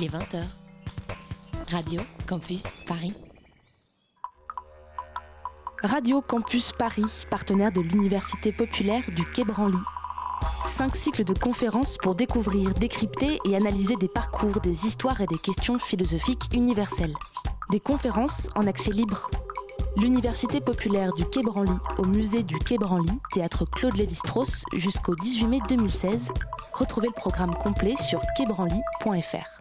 Il est 20h. Radio Campus Paris. Radio Campus Paris, partenaire de l'Université populaire du Quai Branly. Cinq cycles de conférences pour découvrir, décrypter et analyser des parcours, des histoires et des questions philosophiques universelles. Des conférences en accès libre. L'Université populaire du Quai Branly au musée du Quai Branly, théâtre Claude Lévi-Strauss jusqu'au 18 mai 2016. Retrouvez le programme complet sur quaibranly.fr.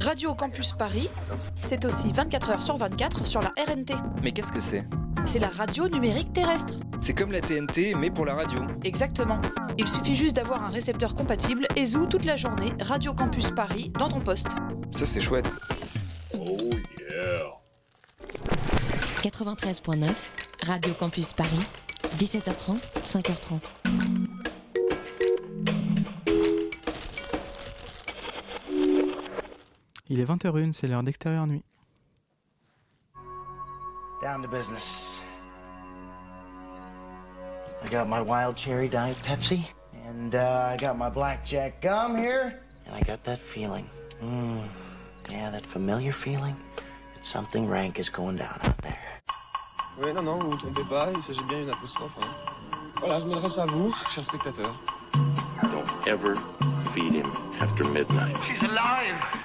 Radio Campus Paris, c'est aussi 24 heures sur 24 sur la RNT. Mais qu'est-ce que c'est? C'est la radio numérique terrestre. C'est comme la TNT, mais pour la radio. Exactement. Il suffit juste d'avoir un récepteur compatible et zou toute la journée Radio Campus Paris dans ton poste. Ça, c'est chouette. 93.9, Radio Campus Paris, 17h30, 5h30. Il est 20h01, c'est l'heure d'extérieur nuit. Down to business. I got my wild cherry diet Pepsi, and uh, I got my blackjack gum here, and I got that feeling. Mm, yeah, that familiar feeling that something rank is going down out there. Oui, non, non, vous ne vous trompez pas, il s'agit bien d'une apostrophe. hein. Voilà, je m'adresse à vous, chers spectateurs. Don't ever feed him after midnight. She's alive! Alive!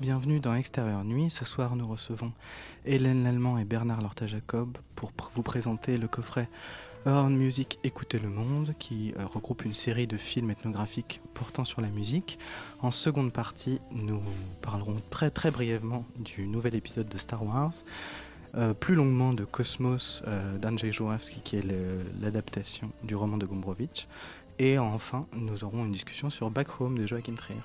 Bienvenue dans Extérieur Nuit. Ce soir, nous recevons Hélène Lallemand et Bernard Lorta-Jacob pour vous présenter le coffret Horn Music Écoutez le Monde, qui euh, regroupe une série de films ethnographiques portant sur la musique. En seconde partie, nous parlerons très très brièvement du nouvel épisode de Star Wars, euh, plus longuement de Cosmos euh, d'Andrzej qui est l'adaptation du roman de Gombrowicz. Et enfin, nous aurons une discussion sur Back Home de Joachim Trier.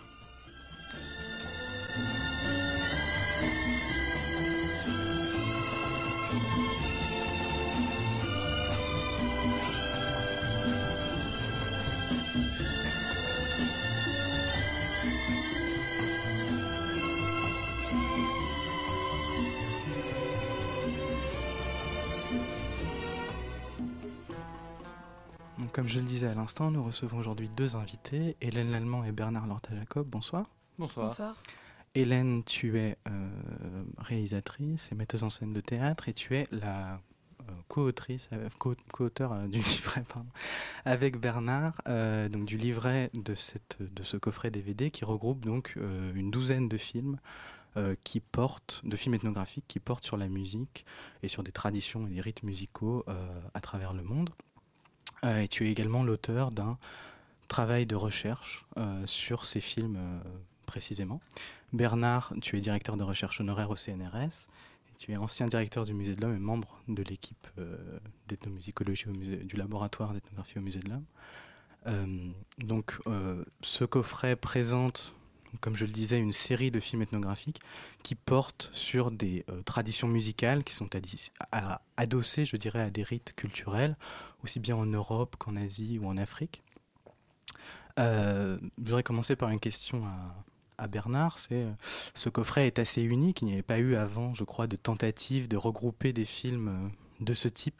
L'instant, nous recevons aujourd'hui deux invités, Hélène Lallemand et Bernard Lorta-Jacob. Bonsoir. Bonsoir. Hélène, tu es euh, réalisatrice et metteuse en scène de théâtre et tu es la euh, co-autrice, euh, co- co-auteur euh, du livret, pardon, avec Bernard, euh, donc du livret de, cette, de ce coffret DVD qui regroupe donc euh, une douzaine de films euh, qui portent, de films ethnographiques qui portent sur la musique et sur des traditions et des rites musicaux euh, à travers le monde. Euh, et tu es également l'auteur d'un travail de recherche euh, sur ces films euh, précisément. Bernard, tu es directeur de recherche honoraire au CNRS. Tu es ancien directeur du Musée de l'Homme et membre de l'équipe euh, d'ethnomusicologie du laboratoire d'ethnographie au Musée de l'Homme. Donc, ce coffret présente, comme je le disais, une série de films ethnographiques qui portent sur des euh, traditions musicales qui sont adossées, je dirais, à des rites culturels, aussi bien en Europe qu'en Asie ou en Afrique. Euh, je voudrais commencer par une question à, Bernard. Euh, ce coffret est assez unique. Il n'y avait pas eu avant, je crois, de tentative de regrouper des films euh, de ce type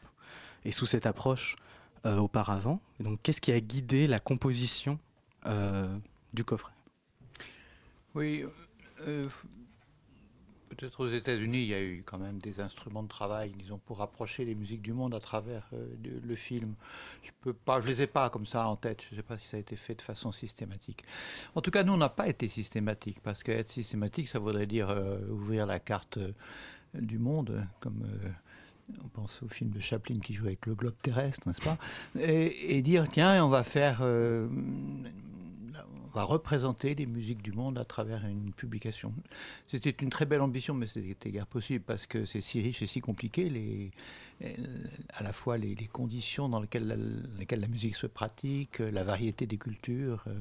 et sous cette approche auparavant. Donc, qu'est-ce qui a guidé la composition du coffret? Oui, euh, peut-être aux États-Unis, il y a eu quand même des instruments de travail, disons, pour rapprocher les musiques du monde à travers euh, le film. Je peux pas, je les ai pas comme ça en tête. Je ne sais pas si ça a été fait de façon systématique. En tout cas, nous, on n'a pas été systématique, parce qu'être systématique, ça voudrait dire euh, ouvrir la carte euh, du monde, comme euh, on pense au film de Chaplin qui joue avec le globe terrestre, n'est-ce pas? Et dire, tiens, on va faire... représenter les musiques du monde à travers une publication. C'était une très belle ambition, mais c'était guère possible parce que c'est si riche et si compliqué, les, à la fois les, les conditions dans lesquelles la, lesquelles la musique se pratique, euh, la variété des cultures, euh,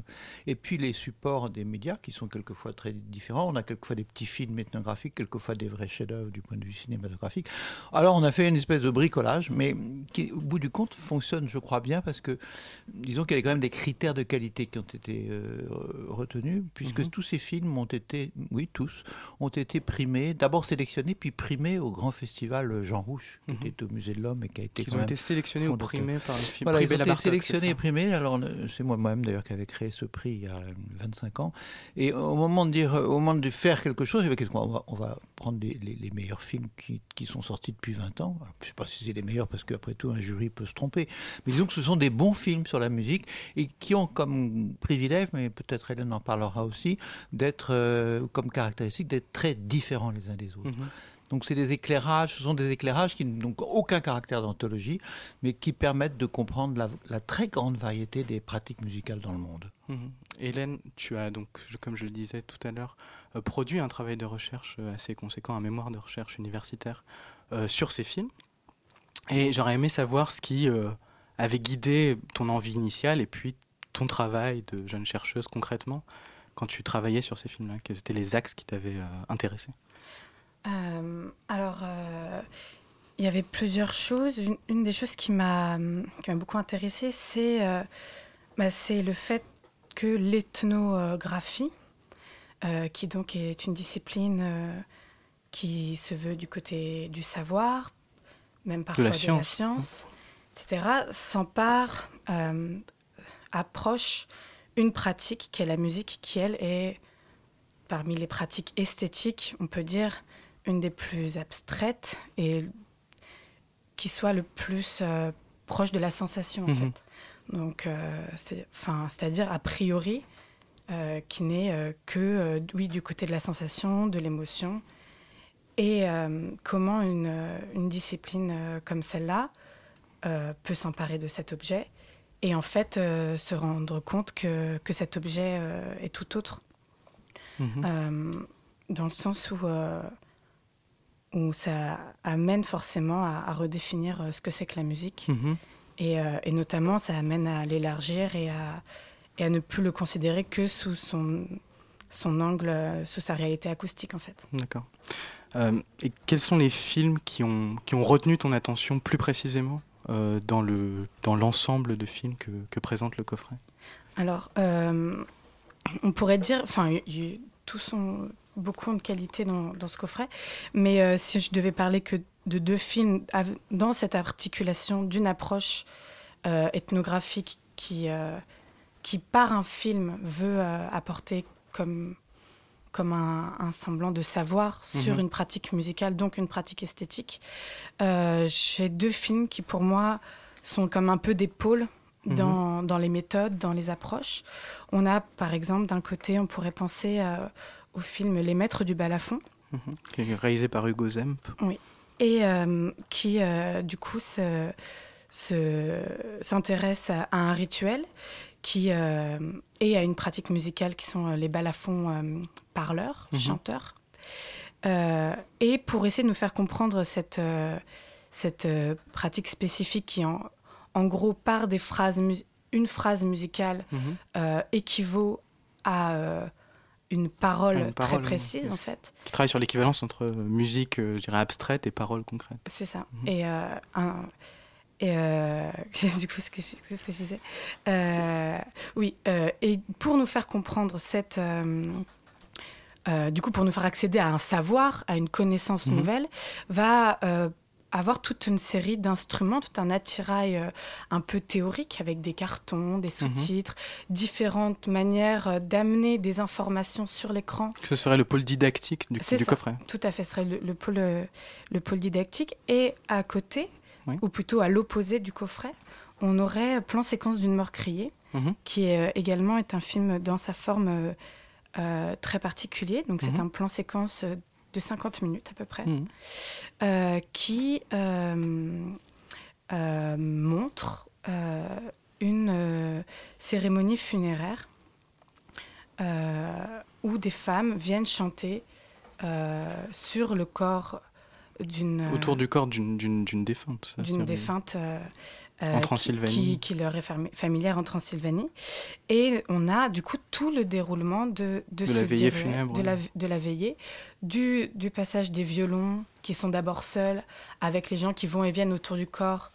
et puis les supports des médias qui sont quelquefois très différents. On a quelquefois des petits films ethnographiques, quelquefois des vrais chefs-d'œuvre du point de vue cinématographique. Alors on a fait une espèce de bricolage, mais qui, au bout du compte, fonctionne, je crois bien, parce que disons qu'il y a quand même des critères de qualité qui ont été euh, retenus, puisque Mhm. tous ces films ont été, oui tous, ont été primés, d'abord sélectionnés, puis primés au grand festival Jean Rouge, qui Mhm. était au Musée de l'Homme et qui a été quand ont été sélectionnés ou primés par le film Voilà, prix ils ont été sélectionnés et primés. Alors, euh, c'est moi-même d'ailleurs qui avait créé ce prix il y a 25 ans. Et au moment de dire, au moment de faire quelque chose, qu'est-ce qu'on va, on va prendre les, les- les meilleurs films qui, qui sont sortis depuis 20 ans. Alors, je ne sais pas si c'est les meilleurs parce qu'après tout, un jury peut se tromper. Mais disons que ce sont des bons films sur la musique et qui ont comme privilège, mais peut-être Hélène en parlera aussi, d'être euh, comme caractéristique d'être très différents les uns des autres. Mhm. Donc c'est des éclairages, ce sont des éclairages qui n'ont aucun caractère d'anthologie, mais qui permettent de comprendre la, très grande variété des pratiques musicales dans le monde. Mhm. Hélène, tu as donc, comme je le disais tout à l'heure, euh, produit un travail de recherche euh, assez conséquent, un mémoire de recherche universitaire euh, sur ces films. Et j'aurais aimé savoir ce qui avait guidé ton envie initiale et puis ton travail de jeune chercheuse concrètement quand tu travaillais sur ces films-là. Quels étaient les axes qui t'avaient euh, intéressé? Euh, alors, euh, il y avait plusieurs choses. Une, une des choses qui m'a beaucoup intéressée, c'est euh, bah, le fait que l'ethnographie, euh, qui donc est une discipline qui se veut du côté du savoir, même parfois de la science. science, etc., s'empare, approche une pratique qui est la musique, qui elle est parmi les pratiques esthétiques, on peut dire, une des plus abstraites et qui soit le plus euh, proche de la sensation, en Mhm. fait. Donc, euh, c'est-à-dire, a priori, euh, qui n'est euh, que, oui, du côté de la sensation, de l'émotion. Et comment une, une discipline comme celle-là peut s'emparer de cet objet et en fait se rendre compte que, que cet objet est tout autre. Mhm. Dans le sens où, où ça amène forcément à, à redéfinir euh, ce que c'est que la musique. Mhm. Et, euh, et notamment, ça amène à l'élargir et à, et à ne plus le considérer que sous son, son angle, euh, sous sa réalité acoustique, en fait. D'accord. Euh, et quels sont les films qui ont, qui ont retenu ton attention plus précisément euh, dans le dans l'ensemble de films que, que présente le coffret? Alors, on pourrait dire, enfin, tous sont beaucoup de qualité dans, dans ce coffret, mais euh, si je devais parler que de deux films dans cette articulation d'une approche euh, ethnographique qui, euh, qui, par un film, veut apporter comme, comme un, un semblant de savoir sur Mhm. une pratique musicale, donc une pratique esthétique, j'ai deux films qui, pour moi, sont comme un peu des pôles Mhm. dans, dans les méthodes, dans les approches. On a, par exemple, d'un côté, on pourrait penser euh, au film Les Maîtres du balafon, est réalisé par Hugo Zemp. oui. Et euh, qui, euh, du coup, se- se- s'intéresse à, à un rituel qui, euh, et à une pratique musicale qui sont euh, les balafons euh, parleurs, Mhm. chanteurs. Euh, et pour essayer de nous faire comprendre cette, euh, cette euh, pratique spécifique qui, en, en gros, par des phrases, une phrase musicale Mhm. euh, équivaut à euh, une parole, Ah, une parole, très précise, en fait. Qui travaille sur l'équivalence entre euh, musique, euh, je dirais, abstraite et paroles concrètes. C'est ça. Mhm. Et, euh, un- et euh, du coup, c'est ce que je, c'est ce que je disais. Euh, oui, et pour nous faire comprendre cette. du coup, pour nous faire accéder à un savoir, à une connaissance Mhm. nouvelle, va avoir toute une série d'instruments, tout un attirail euh, un peu théorique avec des cartons, des sous-titres, différentes manières euh, d'amener des informations sur l'écran. Ce serait le pôle didactique du, coffret. Tout à fait, ce serait le, le pôle, euh, le pôle didactique. Et à côté, Oui. ou plutôt à l'opposé du coffret, on aurait Plan séquence d'une mort criée, Mhm. qui est, euh, également est un film dans sa forme euh, très particulier. Donc c'est Mhm. un plan séquence de 50 minutes à peu près, Mhm. euh, qui euh, euh, montre une cérémonie funéraire où des femmes viennent chanter sur le corps d'une Autour du corps d'une- défunte. d'une défunte euh, En euh, qui- Transylvanie. Qui, qui leur est fami- familière en Transylvanie. Et on a du coup tout le déroulement de, De ce la veillée dirait- funèbre, De la, de veillée, du, du passage des violons qui sont d'abord seuls, avec les gens qui vont et viennent autour du corps,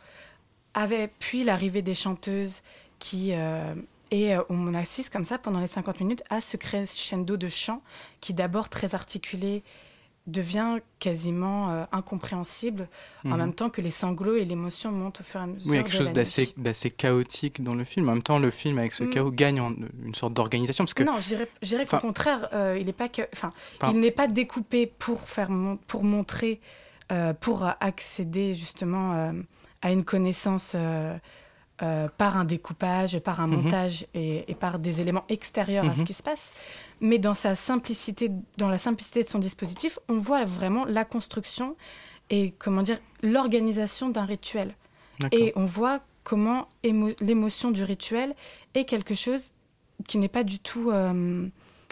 avec, puis l'arrivée des chanteuses qui... euh, et euh, on assiste comme ça pendant les 50 minutes à ce crescendo de chant qui d'abord très articulé devient quasiment euh, incompréhensible en Mhm. même temps que les sanglots et l'émotion montent au fur et à mesure. Oui, il y a quelque chose d'assez chaotique dans le film. En même temps, le film, avec ce Mm. chaos, gagne en une sorte d'organisation. Parce que Non, qu'au contraire, euh, il n'est pas que, enfin, il n'est pas découpé pour faire mon- pour montrer, euh, pour accéder justement à une connaissance par un découpage, par un Mhm. montage et, et par des éléments extérieurs à ce Mhm. qui se passe. Mais dans sa simplicité, dans la simplicité de son dispositif, on voit vraiment la construction et comment dire l'organisation d'un rituel. Et on voit comment émo- l'émotion du rituel est quelque chose qui n'est pas du tout euh,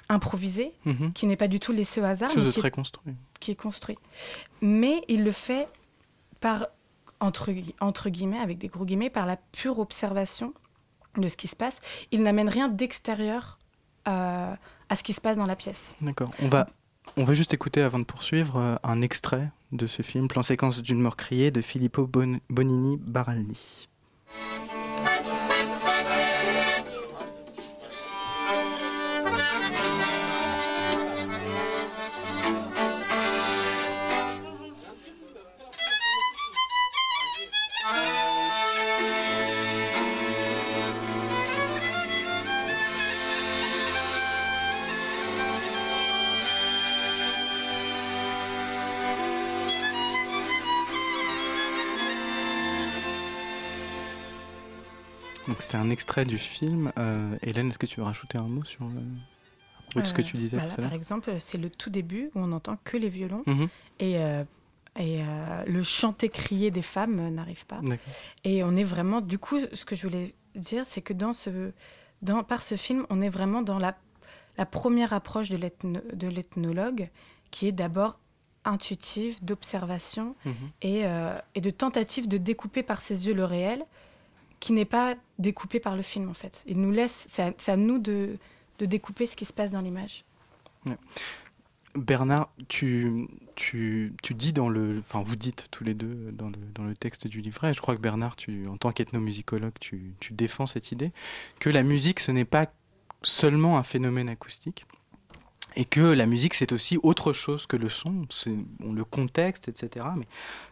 improvisé, Mhm. qui n'est pas du tout laissé au hasard, chose mais qui, très est, construit. qui est construit. Mais il le fait par, entre, gui- entre guillemets, avec des gros guillemets, par la pure observation de ce qui se passe. Il n'amène rien d'extérieur à ce qui se passe dans la pièce. D'accord. On va, on va juste écouter, avant de poursuivre, euh, un extrait de ce film, Plan séquence d'une mort criée, de Filippo Bon- Bonini Baraldi. Donc c'était un extrait du film. Euh, Hélène, est-ce que tu veux rajouter un mot sur le... à propos de ce que Euh, tu disais bah tout à l'heure Par exemple, c'est le tout début où on n'entend que les violons Mhm. et, euh, et euh, le chanter crier des femmes euh, n'arrive pas. Et on est vraiment, du coup, ce que je voulais dire, c'est que dans ce, dans, par ce film, on est vraiment dans la, la première approche de l'ethno- de l'ethnologue, qui est d'abord intuitive, d'observation Mhm. et, euh, et de tentative de découper par ses yeux le réel, qui n'est pas découpé par le film en fait. Il nous laisse, c'est à, nous de, découper ce qui se passe dans l'image. Bernard, tu, tu, tu dis dans le. Enfin, vous dites tous les deux dans le, dans le texte du livret, et je crois que Bernard, tu, en tant qu'ethnomusicologue, tu, tu défends cette idée, que la musique, ce n'est pas seulement un phénomène acoustique, et que la musique, c'est aussi autre chose que le son, c'est le contexte, etc. Mais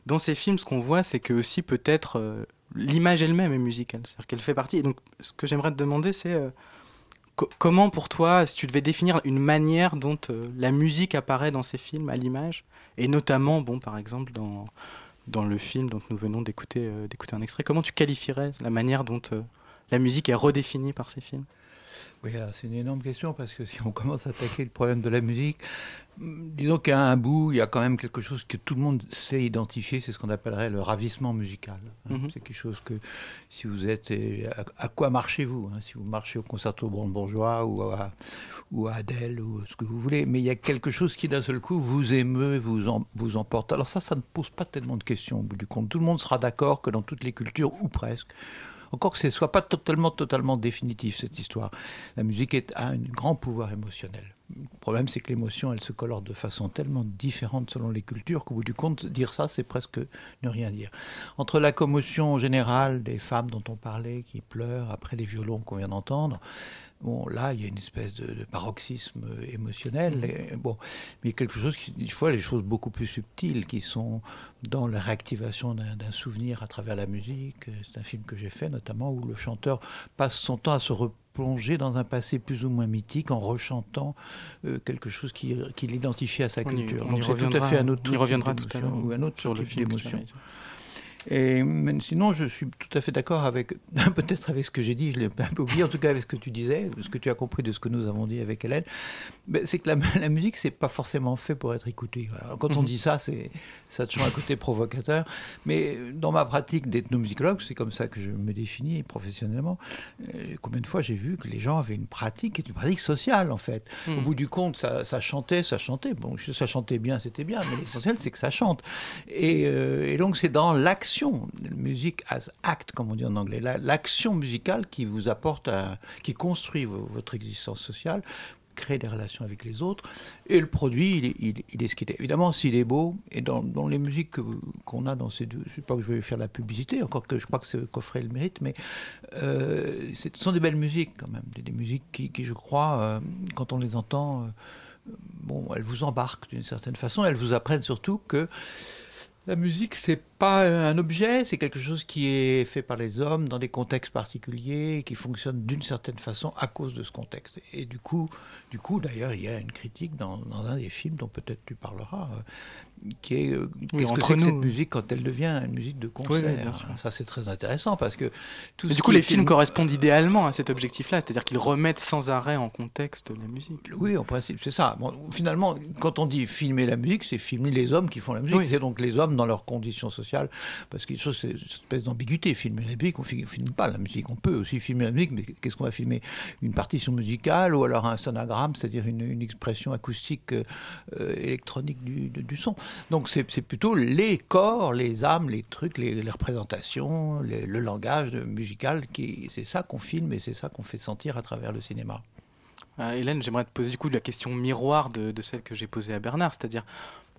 dans ces films, ce qu'on voit, c'est que aussi peut-être euh, l'image elle-même est musicale, c'est-à-dire qu'elle fait partie. Donc, ce que j'aimerais te demander, c'est. euh, Co- comment pour toi, si tu devais définir une manière dont euh, la musique apparaît dans ces films à l'image, et notamment, bon, par exemple, dans, le film dont nous venons d'écouter euh, d'écouter un extrait, comment tu qualifierais la manière dont la musique est redéfinie par ces films? Oui, c'est une énorme question parce que si on commence à attaquer le problème de la musique, hum, disons qu'à un bout, il y a quand même quelque chose que tout le monde sait identifier, c'est ce qu'on appellerait le ravissement musical. hein. Mhm. C'est quelque chose que si vous êtes. et À, à quoi marchez-vous hein, Si vous marchez au concerto bourgeois ou à, ou à Adèle ou ce que vous voulez, mais il y a quelque chose qui d'un seul coup vous émeut, vous, en- vous emporte. Alors ça, ça ne pose pas tellement de questions au bout du compte. Tout le monde sera d'accord que dans toutes les cultures, ou presque, encore que ce ne soit pas totalement, totalement définitif, cette histoire. La musique est, a un grand pouvoir émotionnel. Le problème, c'est que l'émotion, elle se colore de façon tellement différente selon les cultures qu'au bout du compte, dire ça, c'est presque ne rien dire. Entre la commotion générale des femmes dont on parlait, qui pleurent après les violons qu'on vient d'entendre, Bon, là, il y a une espèce de, de paroxysme émotionnel. Et, bon, mais quelque chose qui, des fois, les choses beaucoup plus subtiles qui sont dans la réactivation d'un souvenir à travers la musique. C'est un film que j'ai fait notamment où le chanteur passe son temps à se replonger dans un passé plus ou moins mythique en rechantant euh, quelque chose qui- qu'il identifie à sa On y- culture. on y Donc c'est tout à fait un autre on y reviendra tout à l'heure ou un autre sur le film d'émotion. Et mais sinon, je suis tout à fait d'accord avec, peut-être avec ce que j'ai dit, je l'ai un peu oublié, en tout cas avec ce que tu disais, ce que tu as compris de ce que nous avons dit avec Hélène. C'est que la, la musique, c'est pas forcément fait pour être écoutée. Alors, quand on Mhm. dit ça, c'est ça a toujours un côté provocateur. Mais dans ma pratique d'ethnomusicologue, c'est comme ça que je me définis professionnellement. euh, combien de fois j'ai vu que les gens avaient une pratique une pratique sociale en fait. Mhm. Au bout du compte, ça, ça chantait, ça chantait. Bon, ça chantait bien, c'était bien, mais l'essentiel c'est que ça chante. Et, euh, et donc c'est dans l'action, musique as act, comme on dit en anglais, la- l'action musicale qui vous apporte, qui construit vo- votre existence sociale créer des relations avec les autres. Et le produit, il est, ce qu'il est. Évidemment, s'il est beau, et dans, les musiques que- qu'on a dans ces deux, je sais pas que je vais faire la publicité, encore que je crois que c'est Coffret le mérite, mais euh, ce sont des belles musiques quand même, des, musiques qui, qui, je crois, euh, quand on les entend, euh, bon, elles vous embarquent d'une certaine façon, elles vous apprennent surtout que la musique, c'est pas un objet, c'est quelque chose qui est fait par les hommes dans des contextes particuliers, qui fonctionne d'une certaine façon à cause de ce contexte. Et du coup, du coup, d'ailleurs, il y a une critique dans, dans un des films dont peut-être tu parleras, euh, qui est euh, Oui, qu'est-ce que c'est que cette musique quand elle devient une musique de concert? Oui, oui, bien sûr. Ça, c'est très intéressant parce que tout du coup, les films film- correspondent idéalement à cet objectif-là, c'est-à-dire qu'ils remettent sans arrêt en contexte la musique. Oui, en principe, c'est ça. Bon, finalement, quand on dit filmer la musique, c'est filmer les hommes qui font la musique. C'est donc les hommes dans leurs conditions sociales. Parce qu'il y a une espèce d'ambiguïté. Filmer la musique, on ne filme pas la musique. On peut aussi filmer la musique, mais qu'est-ce qu'on va filmer? Une partition musicale ou alors un sonogramme, c'est-à-dire une, expression acoustique euh, euh, électronique du, son. Donc c'est plutôt les corps, les âmes, les trucs, les, représentations, le langage musical. C'est ça qu'on filme et c'est ça qu'on fait sentir à travers le cinéma. Euh, Hélène, j'aimerais te poser du coup la question miroir de, celle que j'ai posée à Bernard, c'est-à-dire,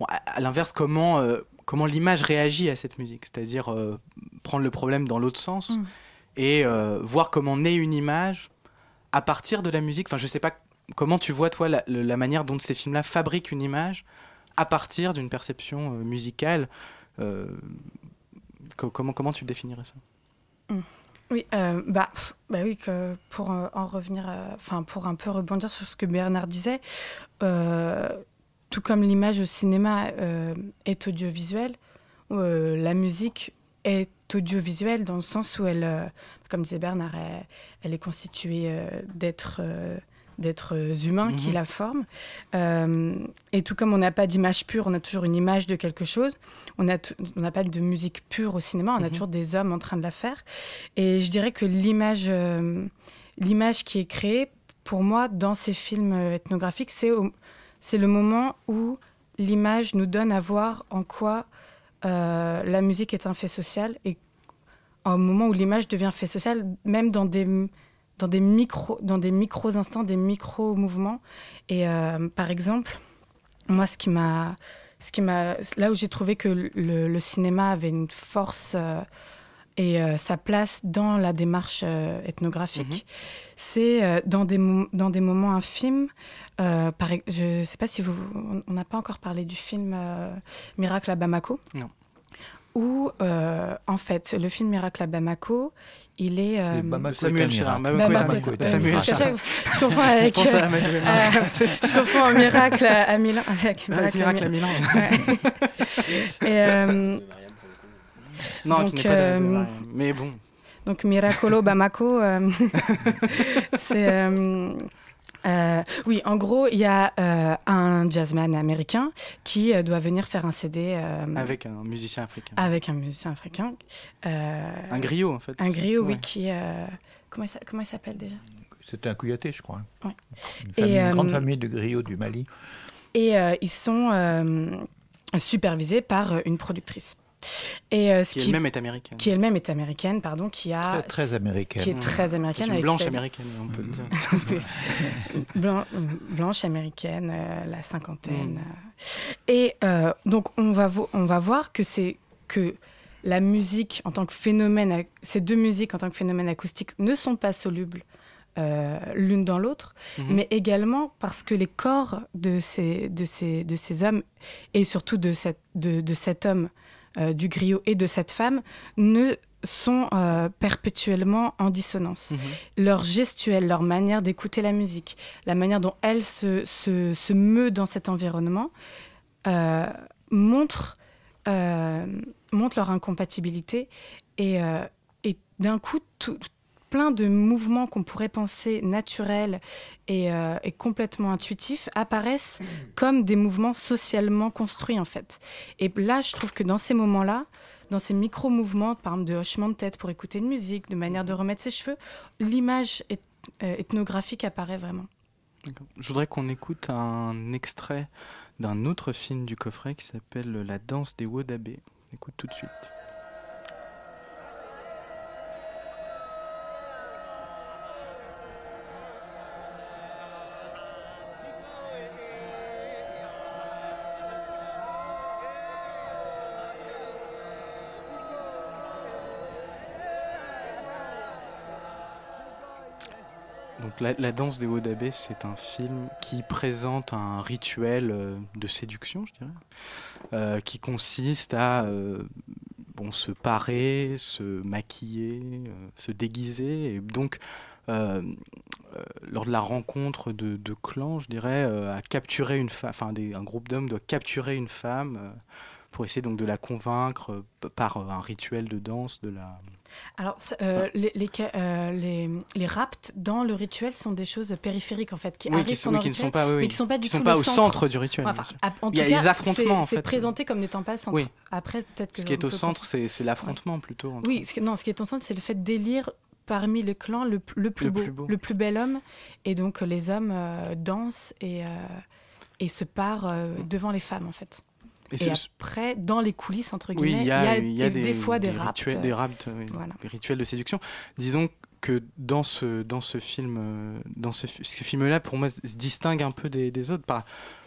à, l'inverse, comment, comment l'image réagit à cette musique C'est-à-dire euh, prendre le problème dans l'autre sens Mm. et euh, voir comment naît une image à partir de la musique. Enfin, je sais pas comment tu vois, toi, la, manière dont ces films-là fabriquent une image à partir d'une perception euh, musicale. co- comment, comment tu définirais ça? Mm. Oui, euh, bah, bah oui, que pour en revenir, enfin pour un peu rebondir sur ce que Bernard disait, euh, tout comme l'image au cinéma euh, est audiovisuelle, euh, la musique est audiovisuelle dans le sens où elle, euh, comme disait Bernard, elle, elle est constituée d'êtres d'êtres humains qui Mhm. la forment. Et tout comme on n'a pas d'image pure, on a toujours une image de quelque chose. On n'a pas de musique pure au cinéma, on a Mhm. toujours des hommes en train de la faire. Et je dirais que l'image, l'image qui est créée, pour moi, dans ces films ethnographiques, c'est, c'est le moment où l'image nous donne à voir en quoi euh, la musique est un fait social et au moment où l'image devient fait social, même dans des, dans des micros, dans des micros instants, des micros mouvements. Et euh, par exemple, moi, ce qui m'a, ce qui m'a, là où j'ai trouvé que le, le cinéma avait une force euh, et euh, sa place dans la démarche euh, ethnographique, c'est euh, dans des dans des moments infimes. euh, par je ne sais pas si vous, on- n'a pas encore parlé du film euh, Miracle à Bamako. Non. Où, euh, en fait, le film Miracle à Bamako, il est. euh, Bamako Samuel est Chirard. Bamako est est Samuel. Chirard. Je confonds avec. Je pense à euh, euh, je confonds un miracle à, Milan avec Miracle à Milan. Ouais. Et, Non, qui donc, n'est pas de- de euh. Mais bon. Donc Miracolo Bamako, euh, c'est euh, euh, oui, en gros, il y a euh, un jazzman américain qui euh, doit venir faire un CD euh, Avec un musicien africain. avec un musicien africain. euh, Un griot, en fait. Un griot, oui, qui euh, comment comment il s'appelle déjà? C'était un Kouyaté, je crois. Ouais. Une, Et, famille- une grande famille de griots du Mali. Et euh, ils sont euh, supervisés par une productrice. Et, euh, ce Qui elle-même est américaine. Qui elle-même est américaine, pardon, qui a... Très- très américaine. Qui est très américaine. Une blanche américaine, on peut le dire. Blanche américaine, euh, la cinquantaine. Mm. Et euh, donc, on va, vo- on va voir que c'est que la musique en tant que phénomène, ces deux musiques en tant que phénomène acoustique ne sont pas solubles euh, l'une dans l'autre, Mhm. mais également parce que les corps de ces, de ces, de ces hommes, et surtout de, cette, de, de cet homme, euh, du griot et de cette femme, ne sont euh, perpétuellement en dissonance. Leur gestuelle, leur manière d'écouter la musique, la manière dont elle se, se, se meut dans cet environnement, euh, montre, euh, montrent leur incompatibilité et, et d'un coup, tout, plein de mouvements qu'on pourrait penser naturels et, euh, et, complètement intuitifs apparaissent comme des mouvements socialement construits en fait. Et là, je trouve que dans ces moments-là, dans ces micro-mouvements, par exemple de hochement de tête pour écouter une musique, de manière de remettre ses cheveux, l'image euh, ethnographique apparaît vraiment. Je voudrais qu'on écoute un extrait d'un autre film du coffret qui s'appelle La danse des Wodabé. Écoute tout de suite. La, danse des Wodabé, c'est un film qui présente un rituel euh, de séduction, je dirais, euh, qui consiste à euh, se parer, se maquiller, se déguiser, et donc lors de la rencontre de, de clans, je dirais, à capturer une femme, enfin un groupe d'hommes doit capturer une femme pour essayer de la convaincre par un rituel de danse, de la Alors, euh, les, les, euh, les, les rapts dans le rituel sont des choses périphériques en fait, qui Oui, qui sont- oui, qui ne sont pas- oui, oui, mais qui sont pas qui du sont tout pas au centre du rituel, Enfin, en Il y a cas, affrontements, en fait. C'est présenté comme n'étant pas le centre. Après, peut-être que Ce qui est au centre, c'est l'affrontement plutôt. Oui, ce non, ce qui est au centre, c'est le fait d'élire parmi les clans le, le plus, Le beau, plus beau. le plus bel homme. Et donc, euh, les hommes euh, dansent et, euh, et se parent euh, devant les femmes, en fait. Et Et, après, dans les coulisses, entre guillemets, il y a, il y a des, fois des, rituels, des, oui, voilà. des rituels de séduction. Disons que dans ce, dans ce film, euh, dans ce, fi- ce film-là, pour moi, se distingue un peu des, des autres par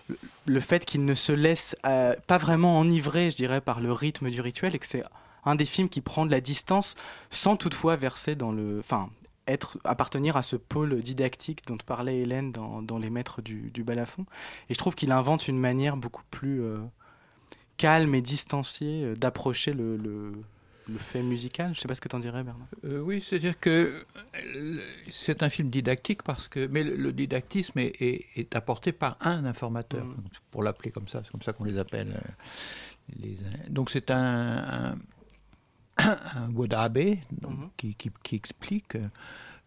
le- le fait qu'il ne se laisse euh, pas vraiment enivrer, je dirais, par le rythme du rituel, et que c'est un des films qui prend de la distance sans toutefois verser dans le, enfin, être appartenir à ce pôle didactique dont parlait Hélène dans, dans Les Maîtres du, du balafon. Et je trouve qu'il invente une manière beaucoup plus euh, calme et distanciée euh, d'approcher le, le, le fait musical. Je sais pas ce que tu en dirais, Bernard. Euh, oui, c'est-à-dire que euh, c'est un film didactique parce que, mais le, le didactisme est, est- est apporté par un informateur, pour l'appeler comme ça, c'est comme ça qu'on les appelle. Les, donc c'est un, un, un Wodaabe donc, qui, qui- qui explique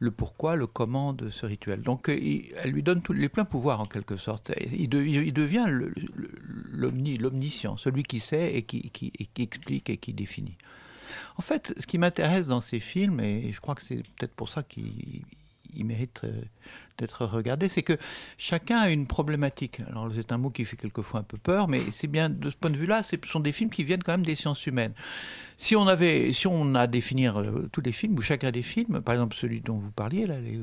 le pourquoi, le comment de ce rituel. Donc euh, il- elle lui donne tous les pleins pouvoirs en quelque sorte. Il, de- il devient l'omniscient, celui qui sait et qui, et qui explique et qui définit. En fait, ce qui m'intéresse dans ces films, et je crois que c'est peut-être pour ça qu'ils ils méritent euh, d'être regardés, c'est que chacun a une problématique. Alors c'est un mot qui fait quelquefois un peu peur, mais c'est bien de ce point de vue-là, ce sont des films qui viennent quand même des sciences humaines. Si on avait, si on a à définir euh, tous les films ou chacun des films, par exemple celui dont vous parliez là, les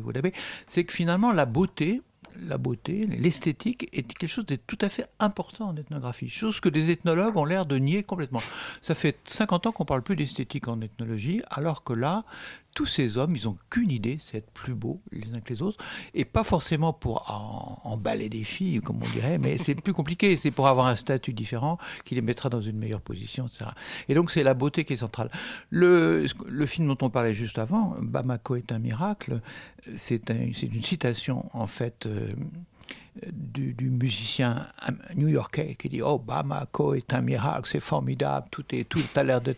c'est que finalement la beauté, la beauté, l'esthétique est quelque chose de tout à fait important en ethnographie, chose que des ethnologues ont l'air de nier complètement. Ça fait 50 ans qu'on parle plus d'esthétique en ethnologie, alors que là, tous ces hommes, ils ont qu'une idée, c'est être plus beaux les uns que les autres, et pas forcément pour en- emballer des filles, comme on dirait, mais c'est plus compliqué, c'est pour avoir un statut différent qui les mettra dans une meilleure position, etc. Et donc c'est la beauté qui est centrale. Le, film dont on parlait juste avant, Bamako est un miracle, c'est une citation en fait euh, du, du musicien new-yorkais qui dit Oh, Bamako est un miracle, c'est formidable, tout, est, tout a l'air de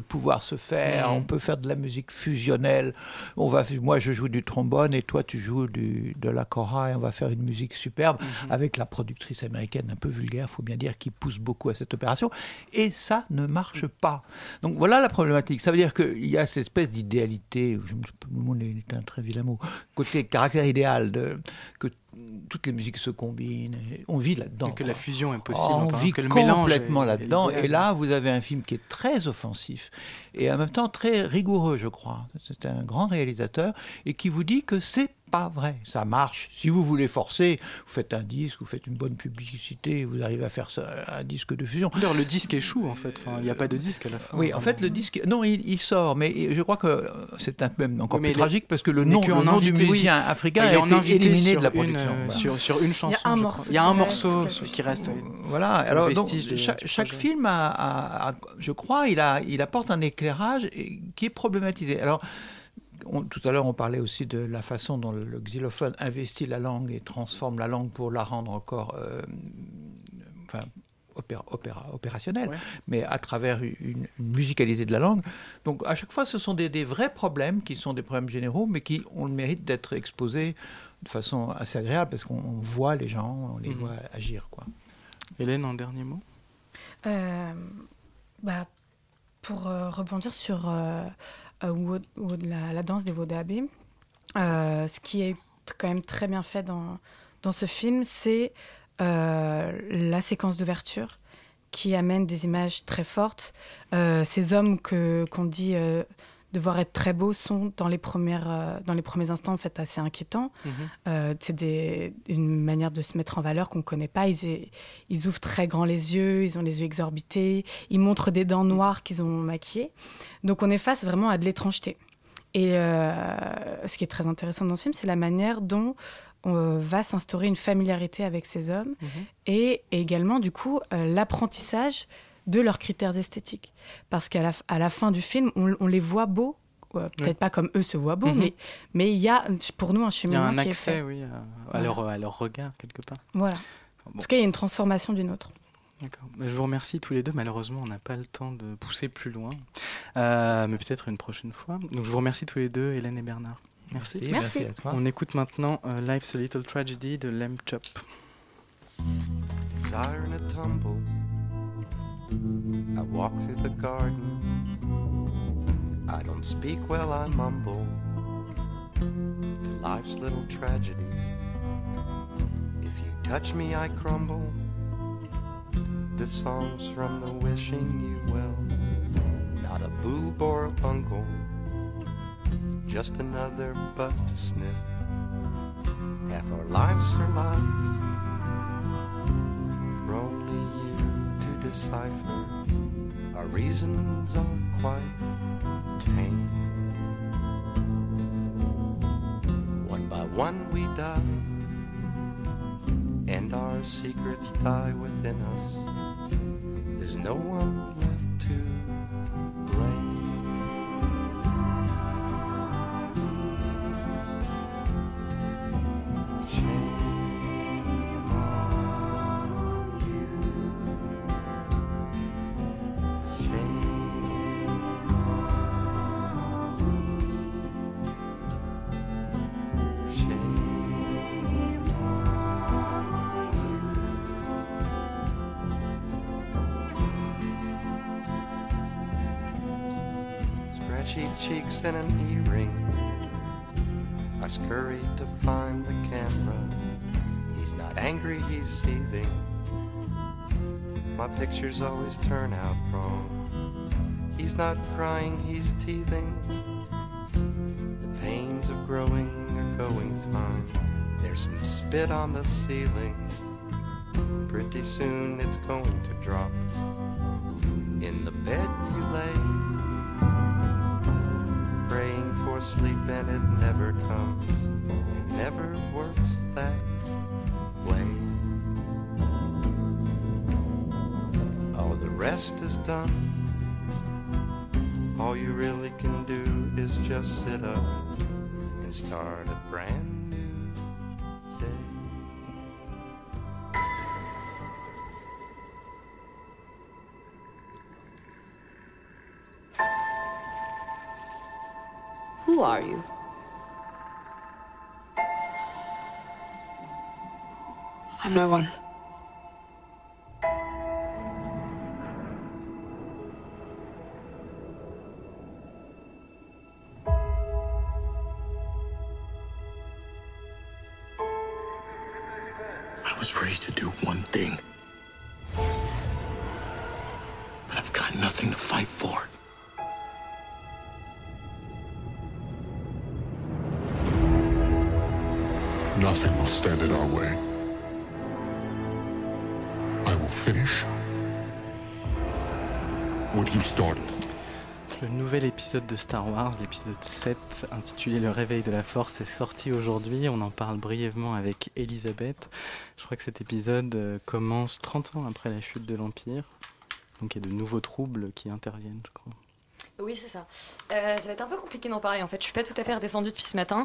pouvoir se faire, Mhm. on peut faire de la musique fusionnelle. On va, moi, je joue du trombone et toi, tu joues du, de la cora et on va faire une musique superbe avec la productrice américaine un peu vulgaire, faut bien dire, qui pousse beaucoup à cette opération. Et ça ne marche pas. Donc voilà la problématique. Ça veut dire qu'il y a cette espèce d'idéalité, le mot est un très vilain mot, côté caractère idéal, de, que toutes les musiques se combinent. on vit là-dedans. Et que la fusion est possible, Oh, on vit que le complètement là-dedans. Et là, vous avez un film qui est très offensif et en même temps très rigoureux, je crois. C'est un grand réalisateur et qui vous dit que c'est pas vrai. Ça marche. Si vous voulez forcer, vous faites un disque, vous faites une bonne publicité, vous arrivez à faire ça, un disque de fusion. D'ailleurs, le disque échoue en fait. Enfin, il n'y a pas de disque à la fin. Oui, en fait, le disque, non, il, il sort, mais je crois que euh, c'est un même encore Oui, plus tragique parce que le nom, que le nom du oui. musicien africain Il est a été invité éliminé sur de la une, production. euh, Voilà. sur- sur une chanson, un morceau. Il y a qui un reste, morceau qui reste. Voilà, alors donc, de- chaque, film, a, a- a- je crois, il, a, il apporte un éclairage qui est problématisé. Alors, on- tout à l'heure, on parlait aussi de la façon dont le, le xylophone investit la langue et transforme la langue pour la rendre encore euh, enfin, opéra- opéra- opérationnel, mais à travers une, une musicalité de la langue. Donc à chaque fois, ce sont des, des vrais problèmes qui sont des problèmes généraux, mais qui ont le mérite d'être exposés de façon assez agréable parce qu'on on voit les gens, on les Mhm. voit agir. Quoi. Hélène, un dernier mot? Euh, bah, pour euh, rebondir sur euh, Wood- Wood- la, danse des Wodabi, euh, ce qui est quand même très bien fait dans, dans ce film, c'est euh, la séquence d'ouverture qui amène des images très fortes. Ces hommes que, qu'on dit devoir être très beaux sont dans les, premières, euh, dans les premiers instants en fait assez inquiétants. Mhm. Euh, c'est des- une manière de se mettre en valeur qu'on ne connaît pas. Ils, ils ouvrent très grand les yeux, ils ont les yeux exorbités, ils montrent des dents noires qu'ils ont maquillées. Donc on est face vraiment à de l'étrangeté. Et euh, ce qui est très intéressant dans ce film, c'est la manière dont on va s'instaurer une familiarité avec ces hommes Mhm. et également du coup euh, l'apprentissage de leurs critères esthétiques. Parce qu'à la, à la fin du film, on, on les voit beaux, euh, peut-être Oui. pas comme eux se voient beaux, Mhm. mais mais il y a pour nous un Il y a cheminement un qui est accès, fait. oui, à, Voilà. leur, à leur regard, quelque part. Voilà. Bon. En tout cas, il y a une transformation d'une autre. D'accord. Bah, Je vous remercie tous les deux. Malheureusement, on n'a pas le temps de pousser plus loin, Euh, mais peut-être une prochaine fois. Donc, je vous remercie tous les deux, Hélène et Bernard. Merci. Merci, merci Merci. à toi. On écoute maintenant euh, Life's a Little Tragedy de Lem Chop. Siren a tumble. I walk through the garden. I don't speak well, I mumble to life's little tragedy. If you touch me, I crumble. This song's from the wishing you well. Not a boob or a bungle, just another butt to sniff. Half our lives are lies decipher. Our reasons are quite tame. One by one we die, and our secrets die within us. There's no one Scratchy and an earring. I scurry to find the camera. He's not angry, he's seething. My pictures always turn out wrong. He's not crying, he's teething. The pains of growing are going fine. There's some spit on the ceiling. Pretty soon it's going to drop. It never comes. It never works that way. All the rest is done. All you really can do is just sit up and start a brand new day. Who are you? No one. I was raised to do one thing. But I've got nothing to fight for. Nothing will stand in our way. Finish what you started. Le nouvel épisode de Star Wars, l'épisode 7, intitulé Le réveil de la force, est sorti aujourd'hui. On en parle brièvement avec Elisabeth. Je crois que cet épisode euh, commence 30 ans après la chute de l'Empire. Donc il y a de nouveaux troubles qui interviennent, je crois. Oui, c'est ça. Euh, ça va être un peu compliqué d'en parler en fait. Je suis pas tout à fait redescendue depuis ce matin.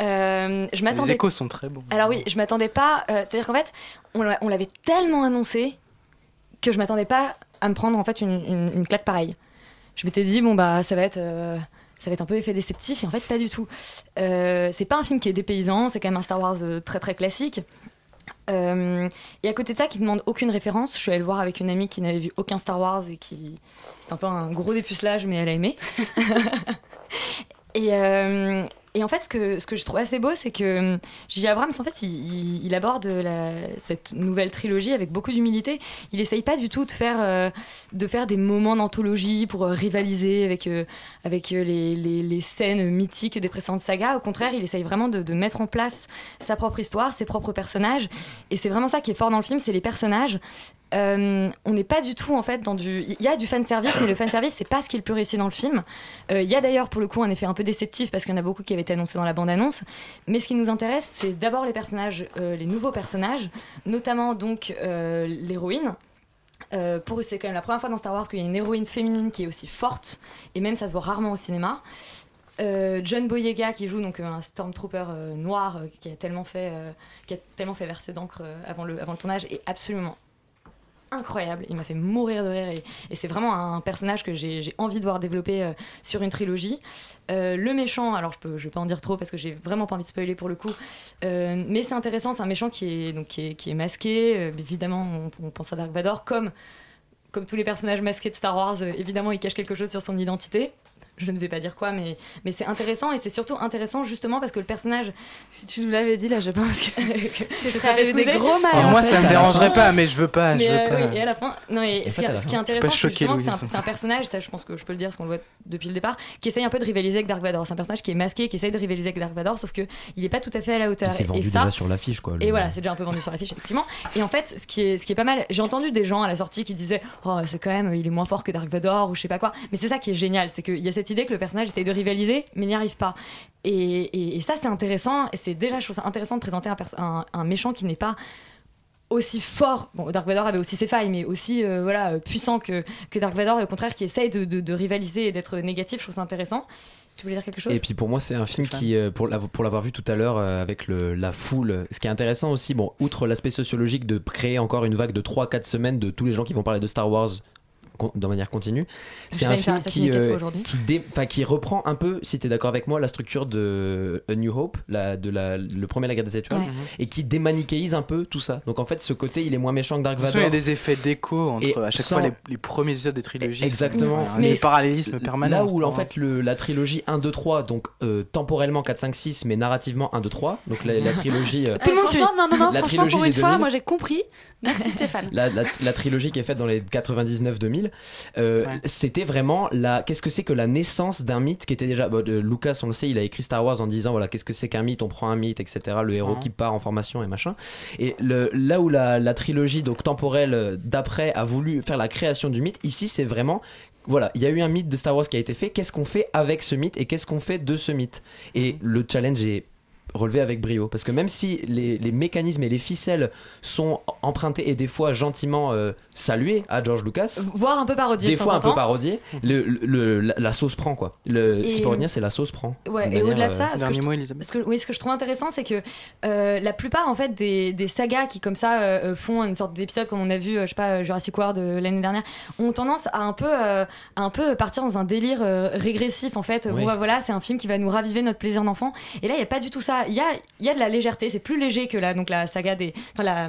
Euh, je Les échos sont très bons. Alors oui, je m'attendais pas. euh, C'est-à-dire qu'en fait, on l'avait tellement annoncé que je m'attendais pas à me prendre en fait une, une- claque pareille. Je m'étais dit bon bah ça va être euh, ça va être un peu effet déceptif et en fait pas du tout. Euh, c'est pas un film qui est dépaysant, c'est quand même un Star Wars euh, très très classique. Euh, et à côté de ça, qui demande aucune référence, je suis allée le voir avec une amie qui n'avait vu aucun Star Wars et qui c'est un peu un gros dépucelage, mais elle a aimé. et, et en fait, ce que, je trouve assez beau, c'est que J. Abrams, en fait, il, aborde cette nouvelle trilogie avec beaucoup d'humilité. Il essaye pas du tout de faire, euh, des moments d'anthologie pour euh, rivaliser avec, euh, euh, les, scènes mythiques des précédentes sagas. Au contraire, il essaye vraiment de mettre en place sa propre histoire, ses propres personnages. Et c'est vraiment ça qui est fort dans le film, c'est les personnages. Euh, on n'est pas du tout en fait dans du. Il y a du fan service, mais le fan service c'est pas ce qui est le plus réussi dans le film. Euh, Il y a d'ailleurs pour le coup un effet un peu déceptif parce qu'il y en a beaucoup qui avaient été annoncés dans la bande annonce. Mais ce qui nous intéresse, c'est d'abord les personnages, euh, les nouveaux personnages, notamment donc l'héroïne. Pour eux, c'est quand même la première fois dans Star Wars qu'il y a une héroïne féminine qui est aussi forte, et même ça se voit rarement au cinéma. John Boyega qui joue donc un stormtrooper noir qui a tellement fait qui a tellement fait verser d'encre avant le avant le tournage est absolument incroyable. Il m'a fait mourir de rire et, c'est vraiment un personnage que j'ai envie de voir développer euh, sur une trilogie. Euh, le méchant, alors je peux vais pas en dire trop parce que j'ai vraiment pas envie de spoiler pour le coup, Euh, mais c'est intéressant. C'est un méchant qui est donc qui est, masqué. Évidemment, on, on pense à Dark Vador comme comme tous les personnages masqués de Star Wars. évidemment, il cache quelque chose sur son identité. Je ne vais pas dire quoi, mais, mais c'est intéressant et c'est surtout intéressant justement parce que le personnage. Si tu nous l'avais dit là, je pense que tu serais arrivé des gros. Alors moi, ça me dérangerait pas, mais je veux pas. Je veux euh, pas. oui, et à la fin, non, et ce, fait, qui, ce est intéressant, c'est que c'est un, personnage, ça je pense que je peux le dire parce qu'on le voit depuis le départ, qui essaye un peu de rivaliser avec Dark Vador. C'est un personnage qui est masqué, qui essaye de rivaliser avec Dark Vador, sauf que il est pas tout à fait à la hauteur. C'est vendu et ça, déjà sur l'affiche, quoi. le- et voilà, c'est déjà un peu vendu sur l'affiche, effectivement. Et en fait, ce qui est, ce qui est pas mal, j'ai entendu des gens à la sortie qui disaient Oh, c'est quand même, il est moins fort que Dark Vador ou je sais pas quoi. Mais c'est ça qui est génial, c'est qu'il y a cette idée que le personnage essaye de rivaliser, mais n'y arrive pas. Et, et- et ça, c'est intéressant. Et c'est déjà, je trouve ça intéressant de présenter un, perso- un- un méchant qui n'est pas aussi fort. Bon, Dark Vador avait aussi ses failles, mais aussi euh, voilà, puissant que, que Dark Vador, et au contraire, qui essaye de, de- de rivaliser et d'être négatif. Je trouve ça intéressant. Tu voulais dire quelque chose? Et puis pour moi, c'est un film qui, euh, pour l'av- pour l'avoir vu tout à l'heure euh, avec le, la foule, ce qui est intéressant aussi, bon, outre l'aspect sociologique de créer encore une vague de 3-4 semaines de tous les gens qui vont parler de Star Wars de manière continue, c'est un film qui, euh, qui, dé- qui reprend un peu, si tu es d'accord avec moi, la structure de A New Hope, la, de la, le premier La Guerre des Étoiles, Ouais. et qui démanichéise un peu tout ça. Donc en fait, ce côté, il est moins méchant que Dark Vador. il y a des effets d'écho entre Et à chaque sans- fois les, les premiers épisodes des trilogies. Exactement. sont- ouais, un parallélisme permanent. Là où en fait le- la trilogie 1, 2, 3, donc euh, temporellement 4, 5, 6, mais narrativement 1, 2, 3, donc la, la trilogie. euh, Tout le monde suit. Non, non, non, La franchement, trilogie pour une fois, 2000. moi j'ai compris. Merci Stéphane. la, la- la trilogie qui est faite dans les 99-2000, euh, c'était vraiment la. Qu'est-ce que c'est que la naissance d'un mythe qui était déjà. bon, de- Lucas, on le sait, il a écrit Star Wars en disant voilà, qu'est-ce que c'est qu'un mythe, on prend un mythe, etc. Le héros Mhm. qui part en formation et machin. Et le, là où la, la trilogie donc temporelle euh, d'après a voulu faire la création du mythe, ici c'est vraiment. Voilà, il y a eu un mythe de Star Wars qui a été fait. Qu'est-ce qu'on fait avec ce mythe et qu'est-ce qu'on fait de ce mythe? Et le challenge est relevé avec brio parce que même si les, les mécanismes et les ficelles sont empruntés et des fois gentiment euh, salués à George Lucas Voire un peu parodié. des de fois un peu temps. parodié le, le- le- la, la sauce prend quoi le, ce qu'il faut Et- retenir c'est la sauce prend Ouais, et au-delà de euh, ça, ce que, je, ce que- oui, ce que je trouve intéressant, c'est que euh, la plupart en fait des, des sagas qui comme ça euh, euh, font une sorte d'épisode comme on a vu, euh, je sais pas, euh, Jurassic World euh, l'année dernière, ont tendance à un peu, euh, à un peu partir dans un délire euh, régressif en fait. Oui. Bon bah voilà, c'est un film qui va nous raviver notre plaisir d'enfant. Et là, il y a pas du tout ça. Il y a, il y a de la légèreté. C'est plus léger que la donc la saga des, enfin la,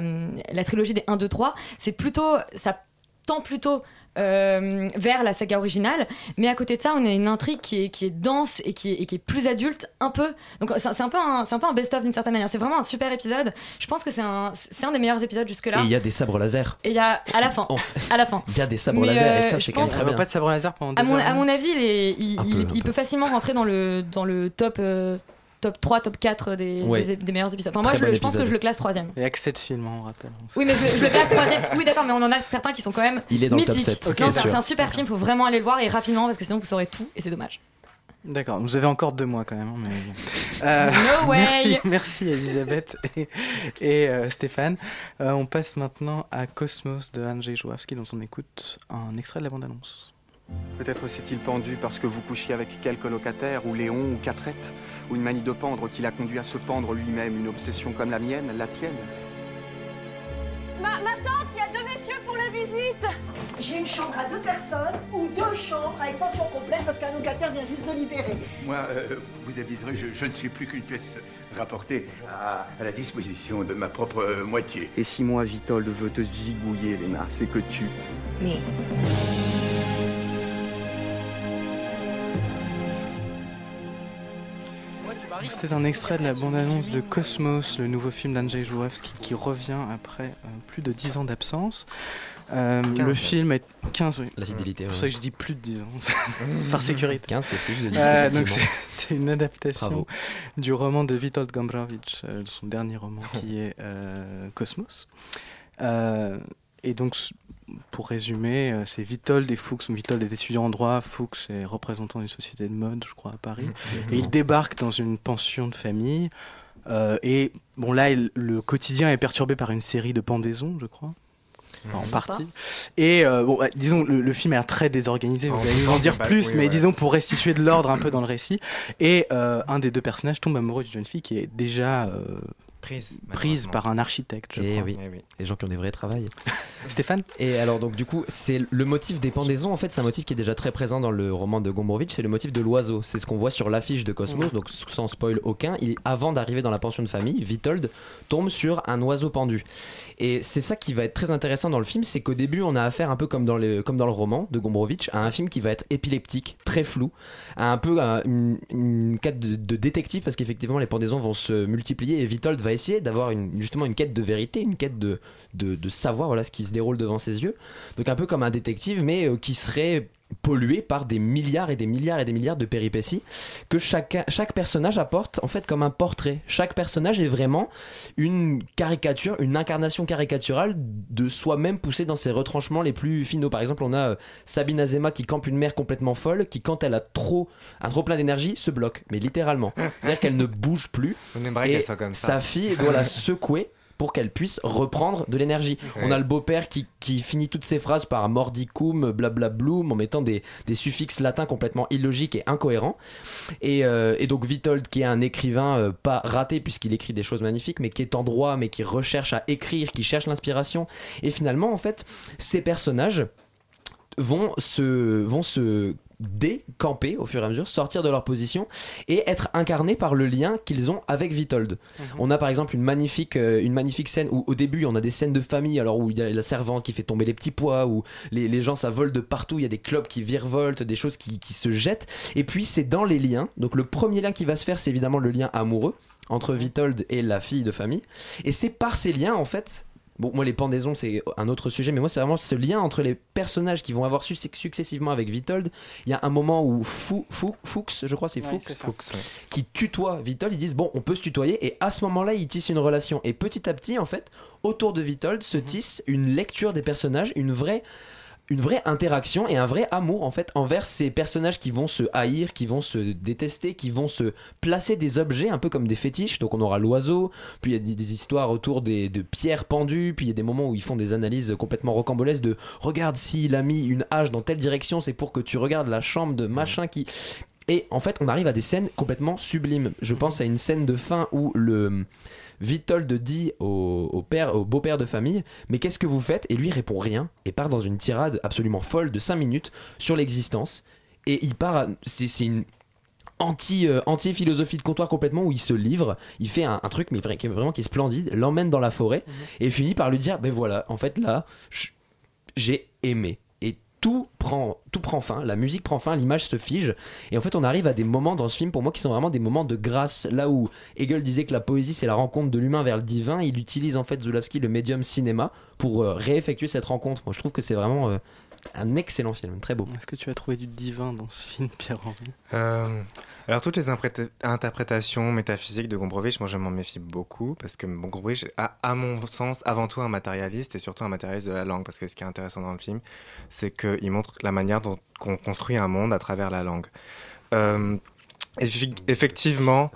la trilogie des 1, 2, 3. C'est plutôt, ça tend plutôt euh, vers la saga originale, mais à côté de ça, on a une intrigue qui est, qui est dense et qui est, et qui est plus adulte, un peu. Donc c'est c'est un peu un, c'est un peu un best-of d'une certaine manière. C'est vraiment un super épisode. Je pense que c'est un, c'est un des meilleurs épisodes jusque-là. et il y a des sabres laser Et il y a à la fin, à la fin. il y a des sabres Mais, laser et euh, ça je c'est quand même pense- très bien pas de sabre laser pendant À deux mon, heures, à hein. mon avis, il, est- il, Un il- peu, un il peut facilement rentrer dans le, dans le top, euh, top 3, top 4 des, Ouais. des, des meilleurs épisodes. Enfin, moi, je, le- bon je pense que je le classe troisième. Il y a que 7 films, on rappelle. Oui, mais je, je le classe troisième. Oui, d'accord, mais on en a certains qui sont quand même Il est dans le top mythiques. 7, ok, Non, sûr. c'est un super film, faut vraiment aller le voir et rapidement parce que sinon vous saurez tout et c'est dommage. D'accord, vous avez encore deux mois quand même. hein, Mais... Euh, No way. Merci, merci Elisabeth et, et, euh, Stéphane. Euh, on passe maintenant à Cosmos de Andrzej Jourawski dont on écoute un extrait de la bande-annonce. Peut-être s'est-il pendu parce que vous couchiez avec quelques locataires, ou Léon, ou Catrette, ou une manie de pendre qui l'a conduit à se pendre lui-même, une obsession comme la mienne, la tienne. Ma, ma tante, il y a deux messieurs pour la visite J'ai une chambre à deux personnes ou deux chambres avec pension complète parce qu'un locataire vient juste de libérer. Moi, euh, vous aviserez, je, je ne suis plus qu'une pièce rapportée à, à la disposition de ma propre euh, moitié. Et si moi, Vitold, veut te zigouiller, Léna, c'est que tu. Mais. C'était un extrait de la bande-annonce de Cosmos, le nouveau film d'Andrzej Jouravski qui revient après euh, plus de 10 ans d'absence. Euh, 15, le film est 15, oui. La fidélité, C'est pour ouais. ça que je dis plus de 10 ans, par sécurité. 15, c'est plus de 10, Euh, donc c'est une adaptation Bravo. du roman de Witold Gombrowicz, euh, de son dernier roman qui est euh, Cosmos. Euh, et donc, pour résumer, euh, c'est Witold et Fuchs. Witold est étudiant en droit, Fuchs est représentant d'une société de mode, je crois, à Paris. et il débarque dans une pension de famille. euh, et bon, là, il- le quotidien est perturbé par une série de pendaisons, je crois. En Mhm. partie. Et euh, bon, ouais, disons, le, le film est très désorganisé, vous En- allez nous en dire bah, plus, oui, mais ouais. disons pour restituer de l'ordre un peu dans le récit. Et euh, un des deux personnages tombe amoureux d'une jeune fille qui est déjà Prise, prise par un architecte, je Et crois. oui. les gens qui ont des vrais travails. Stéphane? Et alors donc du coup c'est le motif des pendaisons en fait c'est un motif qui est déjà très présent dans le roman de Gombrowicz c'est le motif de l'oiseau c'est ce qu'on voit sur l'affiche de Cosmos donc sans spoil aucun il, avant d'arriver dans la pension de famille Vitold tombe sur un oiseau pendu et c'est ça qui va être très intéressant dans le film c'est qu'au début on a affaire un peu comme dans le roman de Gombrowicz à un film qui va être épileptique très flou à un peu une, quête de, détective parce qu'effectivement les pendaisons vont se multiplier et Vitold va essayer d'avoir justement une quête de vérité une quête de savoir voilà ce qui se déroule devant ses yeux. Donc un peu comme un détective mais euh, qui serait pollué par des milliards et des milliards et des milliards de péripéties que chacun, chaque personnage apporte en fait comme un portrait. Chaque personnage est vraiment une caricature, une incarnation caricaturale de soi-même poussé dans ses retranchements les plus finaux. Par exemple, on a euh, Sabine Azema qui campe une mère complètement folle qui quand elle a trop un trop plein d'énergie se bloque, mais littéralement. C'est-à-dire qu'elle ne bouge plus On aimerait et qu'elle soit comme ça. sa fille doit la secouer pour qu'elle puisse reprendre de l'énergie. On a le beau-père qui, qui finit toutes ses phrases par mordicum, blablabloum, en mettant des, des suffixes latins complètement illogiques et incohérents. Et, euh, et donc Vitold, qui est un écrivain euh, pas raté, puisqu'il écrit des choses magnifiques, mais qui est en droit, mais qui recherche à écrire, qui cherche l'inspiration. Et finalement, en fait, ces personnages vont se, vont se décamper au fur et à mesure, sortir de leur position et être incarnés par le lien qu'ils ont avec Vitold. On a par exemple une magnifique, euh, une magnifique scène où au début on a des scènes de famille, alors où il y a la servante qui fait tomber les petits pois, où les, les gens ça vole de partout, il y a des clubs qui virevoltent, des choses qui, qui se jettent. Et puis c'est dans les liens. Donc le premier lien qui va se faire, c'est évidemment le lien amoureux entre Vitold et la fille de famille. Et c'est par ces liens en fait Bon, moi, les pendaisons, c'est un autre sujet, mais moi, c'est vraiment ce lien entre les personnages qui vont avoir su- successivement avec Vitold. Il y a un moment où Fou, Fou, Fuchs, je crois, c'est Fuchs, ouais. qui tutoie Vitold. Ils disent, bon, on peut se tutoyer, et à ce moment-là, ils tissent une relation. Et petit à petit, en fait, autour de Vitold se tisse une lecture des personnages, une vraie une vraie interaction et un vrai amour en fait envers ces personnages qui vont se haïr, qui vont se détester, qui vont se placer des objets un peu comme des fétiches. Donc on aura l'oiseau, puis il y a des, histoires autour des, de pierres pendues, puis il y a des moments où ils font des analyses complètement rocambolesques de regarde s'il a mis une hache dans telle direction, c'est pour que tu regardes la chambre de machin qui et en fait, on arrive à des scènes complètement sublimes. Je pense à une scène de fin où le Vitold dit au, au père, au beau-père de famille, mais qu'est-ce que vous faites? Et lui répond rien et part dans une tirade absolument folle de 5 minutes sur l'existence. Et il part, à- c'est une anti, euh, anti-philosophie de comptoir complètement où il se livre, il fait un, un truc mais vra- qui est vraiment qui est splendide, l'emmène dans la forêt et finit par lui dire ben voilà, en fait là, j'ai aimé tout prend tout prend fin, la musique prend fin, l'image se fige et en fait on arrive à des moments dans ce film pour moi qui sont vraiment des moments de grâce là où Hegel disait que la poésie c'est la rencontre de l'humain vers le divin, il utilise en fait Zulawski le médium cinéma pour euh, réeffectuer cette rencontre. Moi je trouve que c'est vraiment euh, un excellent film, très beau. Est-ce que tu as trouvé du divin dans ce film, Pierre-Henri Euh, alors toutes les interprétations métaphysiques de Gombrowicz, moi je m'en méfie beaucoup parce que bon, Gombrowicz a, à mon sens avant tout un matérialiste et surtout un matérialiste de la langue parce que ce qui est intéressant dans le film, c'est qu'il montre la manière dont on construit un monde à travers la langue. Euh, effectivement,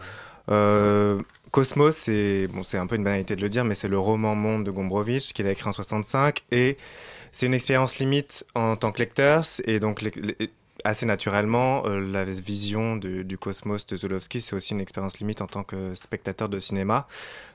euh, Cosmos, c'est bon, c'est un peu une banalité de le dire, mais c'est le roman monde de Gombrowicz qu'il a écrit en 65 et c'est une expérience limite en tant que lecteur et donc les- les- assez naturellement, euh, la vision du, du cosmos de Zulowski, c'est aussi une expérience limite en tant que spectateur de cinéma.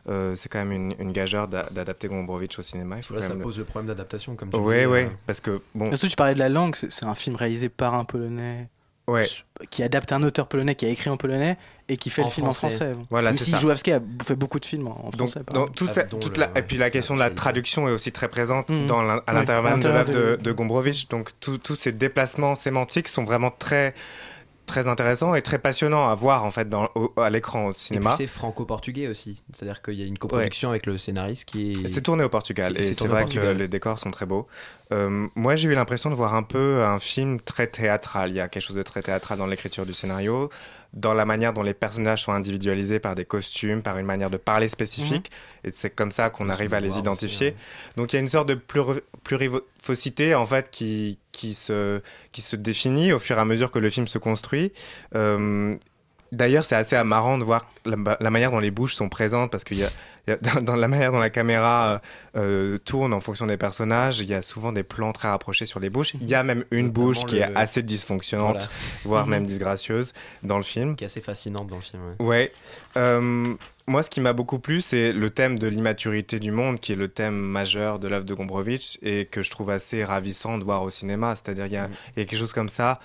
Euh, c'est quand même une, une gageure d'a- d'adapter Gombrowicz au cinéma. Il faut Là, ça même pose le problème d'adaptation, comme tu Oui, disais, oui, euh. parce que bon. Surtout, tu parlais de la langue, c'est un film réalisé par un Polonais. Ouais. Qui adapte un auteur polonais qui a écrit en polonais et qui fait En le film français. en français. Voilà, Même si. Jouavski a fait beaucoup de films en en Donc, français. par dans exemple. toute cette- toute la- et puis la question de la traduction est aussi très présente Mhm. dans à l'intérieur de l'œuvre de, de- de Gombrowicz. Donc tous ces déplacements sémantiques sont vraiment très très intéressants et très passionnants à voir en fait dans, au- à l'écran au cinéma. c'est franco-portugais aussi. C'est-à-dire qu'il y a une coproduction avec le scénariste qui est. C'est tourné au Portugal et c'est vrai que les décors sont très beaux. Euh, moi, j'ai eu l'impression de voir un peu un film très théâtral. Il y a quelque chose de très théâtral dans l'écriture du scénario, dans la manière dont les personnages sont individualisés par des costumes, par une manière de parler spécifique. Et c'est comme ça qu'on arrive à les aussi, identifier. Donc il y a une sorte de pluri- plurifocité en fait qui, qui, se, qui se définit au fur et à mesure que le film se construit. Euh, D'ailleurs, c'est assez marrant de voir la, la manière dont les bouches sont présentes parce qu'il y a, il y a- dans, dans la manière dont la caméra euh, euh, tourne en fonction des personnages, il y a souvent des plans très rapprochés sur les bouches. Il y a même une Notamment bouche qui le- est assez dysfonctionnante, Voilà. voire Mhm. même disgracieuse dans le film. qui est assez fascinante dans le film. ouais. Ouais. Euh, moi, ce qui m'a beaucoup plu, c'est le thème de l'immaturité du monde, qui est le thème majeur de l'œuvre de Gombrowicz et que je trouve assez ravissant de voir au cinéma. C'est-à-dire, il y, a- y a quelque chose comme ça,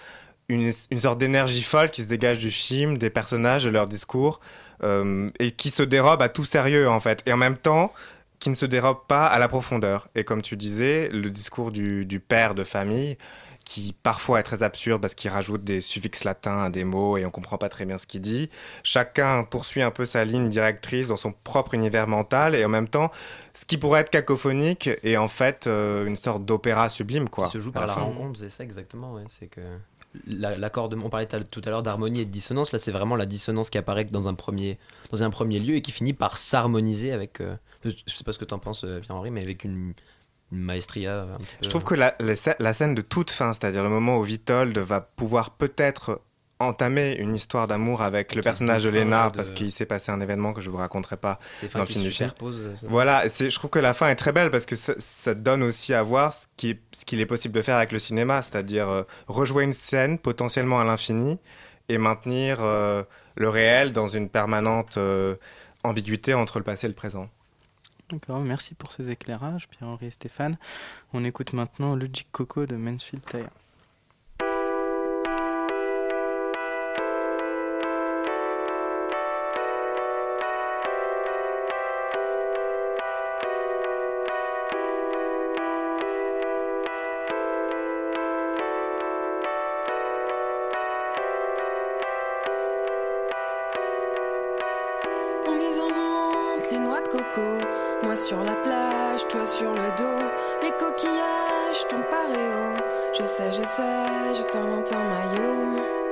une, une sorte d'énergie folle qui se dégage du film, des personnages, de leur discours, euh, et qui se dérobe à tout sérieux, en fait. Et en même temps, qui ne se dérobe pas à la profondeur. Et comme tu disais, le discours du, du père de famille, qui parfois est très absurde parce qu'il rajoute des suffixes latins à des mots et on comprend pas très bien ce qu'il dit. Chacun poursuit un peu sa ligne directrice dans son propre univers mental et en même temps, ce qui pourrait être cacophonique est en fait euh, une sorte d'opéra sublime, quoi. Qui se joue par la fin. rencontre, c'est ça exactement. ouais. C'est que la- l'accord de, on parlait tout à- l'heure d'harmonie et de dissonance. Là, c'est vraiment la dissonance qui apparaît dans un premier, dans un premier lieu et qui finit par s'harmoniser avec. euh, je sais pas ce que tu en penses, euh, Pierre-Henri, mais avec une, une maestria un petit peu. Je trouve que la, la scène de toute fin, c'est-à-dire le moment où Vitold va pouvoir peut-être entamer une histoire d'amour avec le personnage de de- parce qu'il s'est passé un événement que je vous raconterai pas dans le film du. Voilà, je trouve que la fin est très belle parce que ça, ça donne aussi à voir ce qui est- ce qu'il est possible de faire avec le cinéma, c'est-à-dire euh, rejouer une scène potentiellement à l'infini et maintenir euh, le réel dans une permanente euh, ambiguïté entre le passé et le présent. D'accord, merci pour ces éclairages, Pierre-Henri et Stéphane. On écoute maintenant Ludic Coco de Mansfield Tire. Sur le dos. Les coquillages tombent paréo. Je sais, je sais, je t'invente un maillot.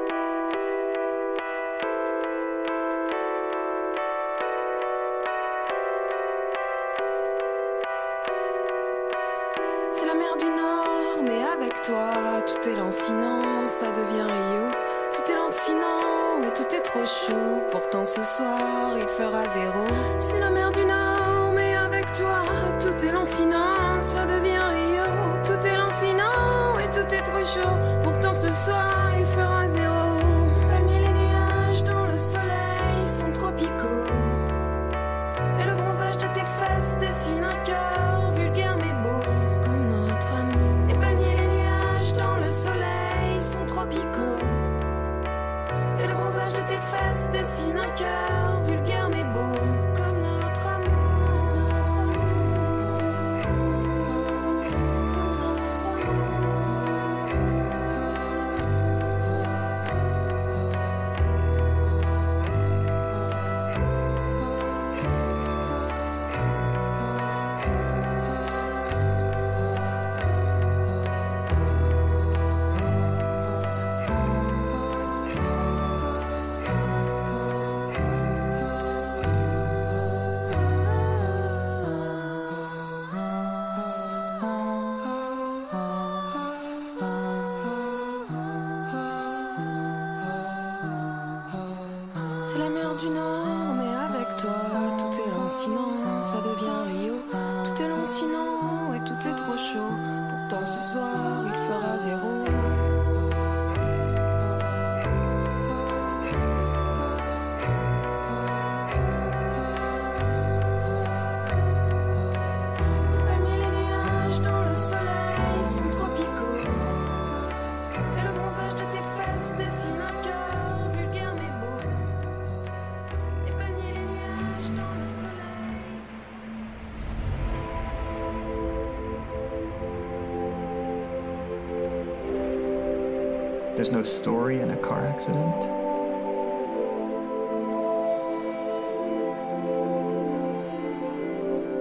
There's no story in a car accident.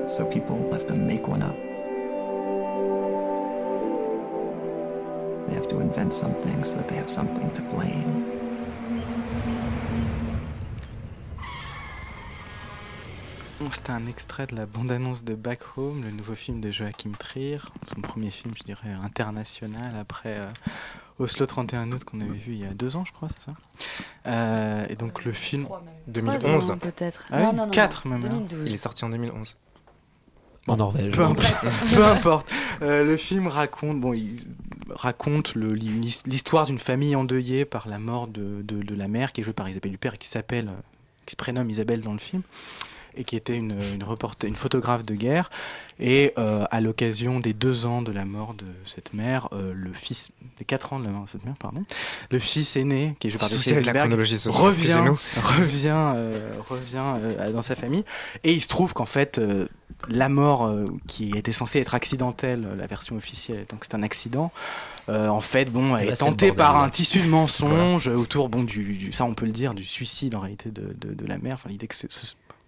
So people have to make one up. They have to invent something so that they have something to blame. C'était un extrait de la bande-annonce de Back Home, le nouveau film de Joachim Trier, son premier film, je dirais, international, après euh, Oslo 31 août qu'on avait vu il y a deux ans, je crois, c'est ça Euh, Et donc le film... 2011 ans, peut-être. Ah Non, oui, non, non, 4 non, même. hein. 2012. Il est sorti en 2011. En Norvège. Peu importe. peu importe. Euh, le film raconte, bon, il raconte le- l'histoire d'une famille endeuillée par la mort de, de- de la mère, qui est jouée par Isabelle Huppert et qui s'appelle, euh, qui se prénomme Isabelle dans le film, et qui était une, une, reporter- une photographe de guerre. Et euh, à l'occasion des deux ans de la mort de cette mère, euh, le fils, les quatre ans de la mort de cette mère, pardon, le fils aîné, qui est joué par Jesse Eisenberg, revient, revient, euh, revient euh, dans sa famille. Et il se trouve qu'en fait, euh, la mort euh, qui était censée être accidentelle, la version officielle, donc c'est un accident, euh, en fait, bon, Et là, est tentée par un tissu de mensonges autour, bon, du, du- ça on peut le dire, du suicide en réalité de, de- de la mère, enfin l'idée que ce-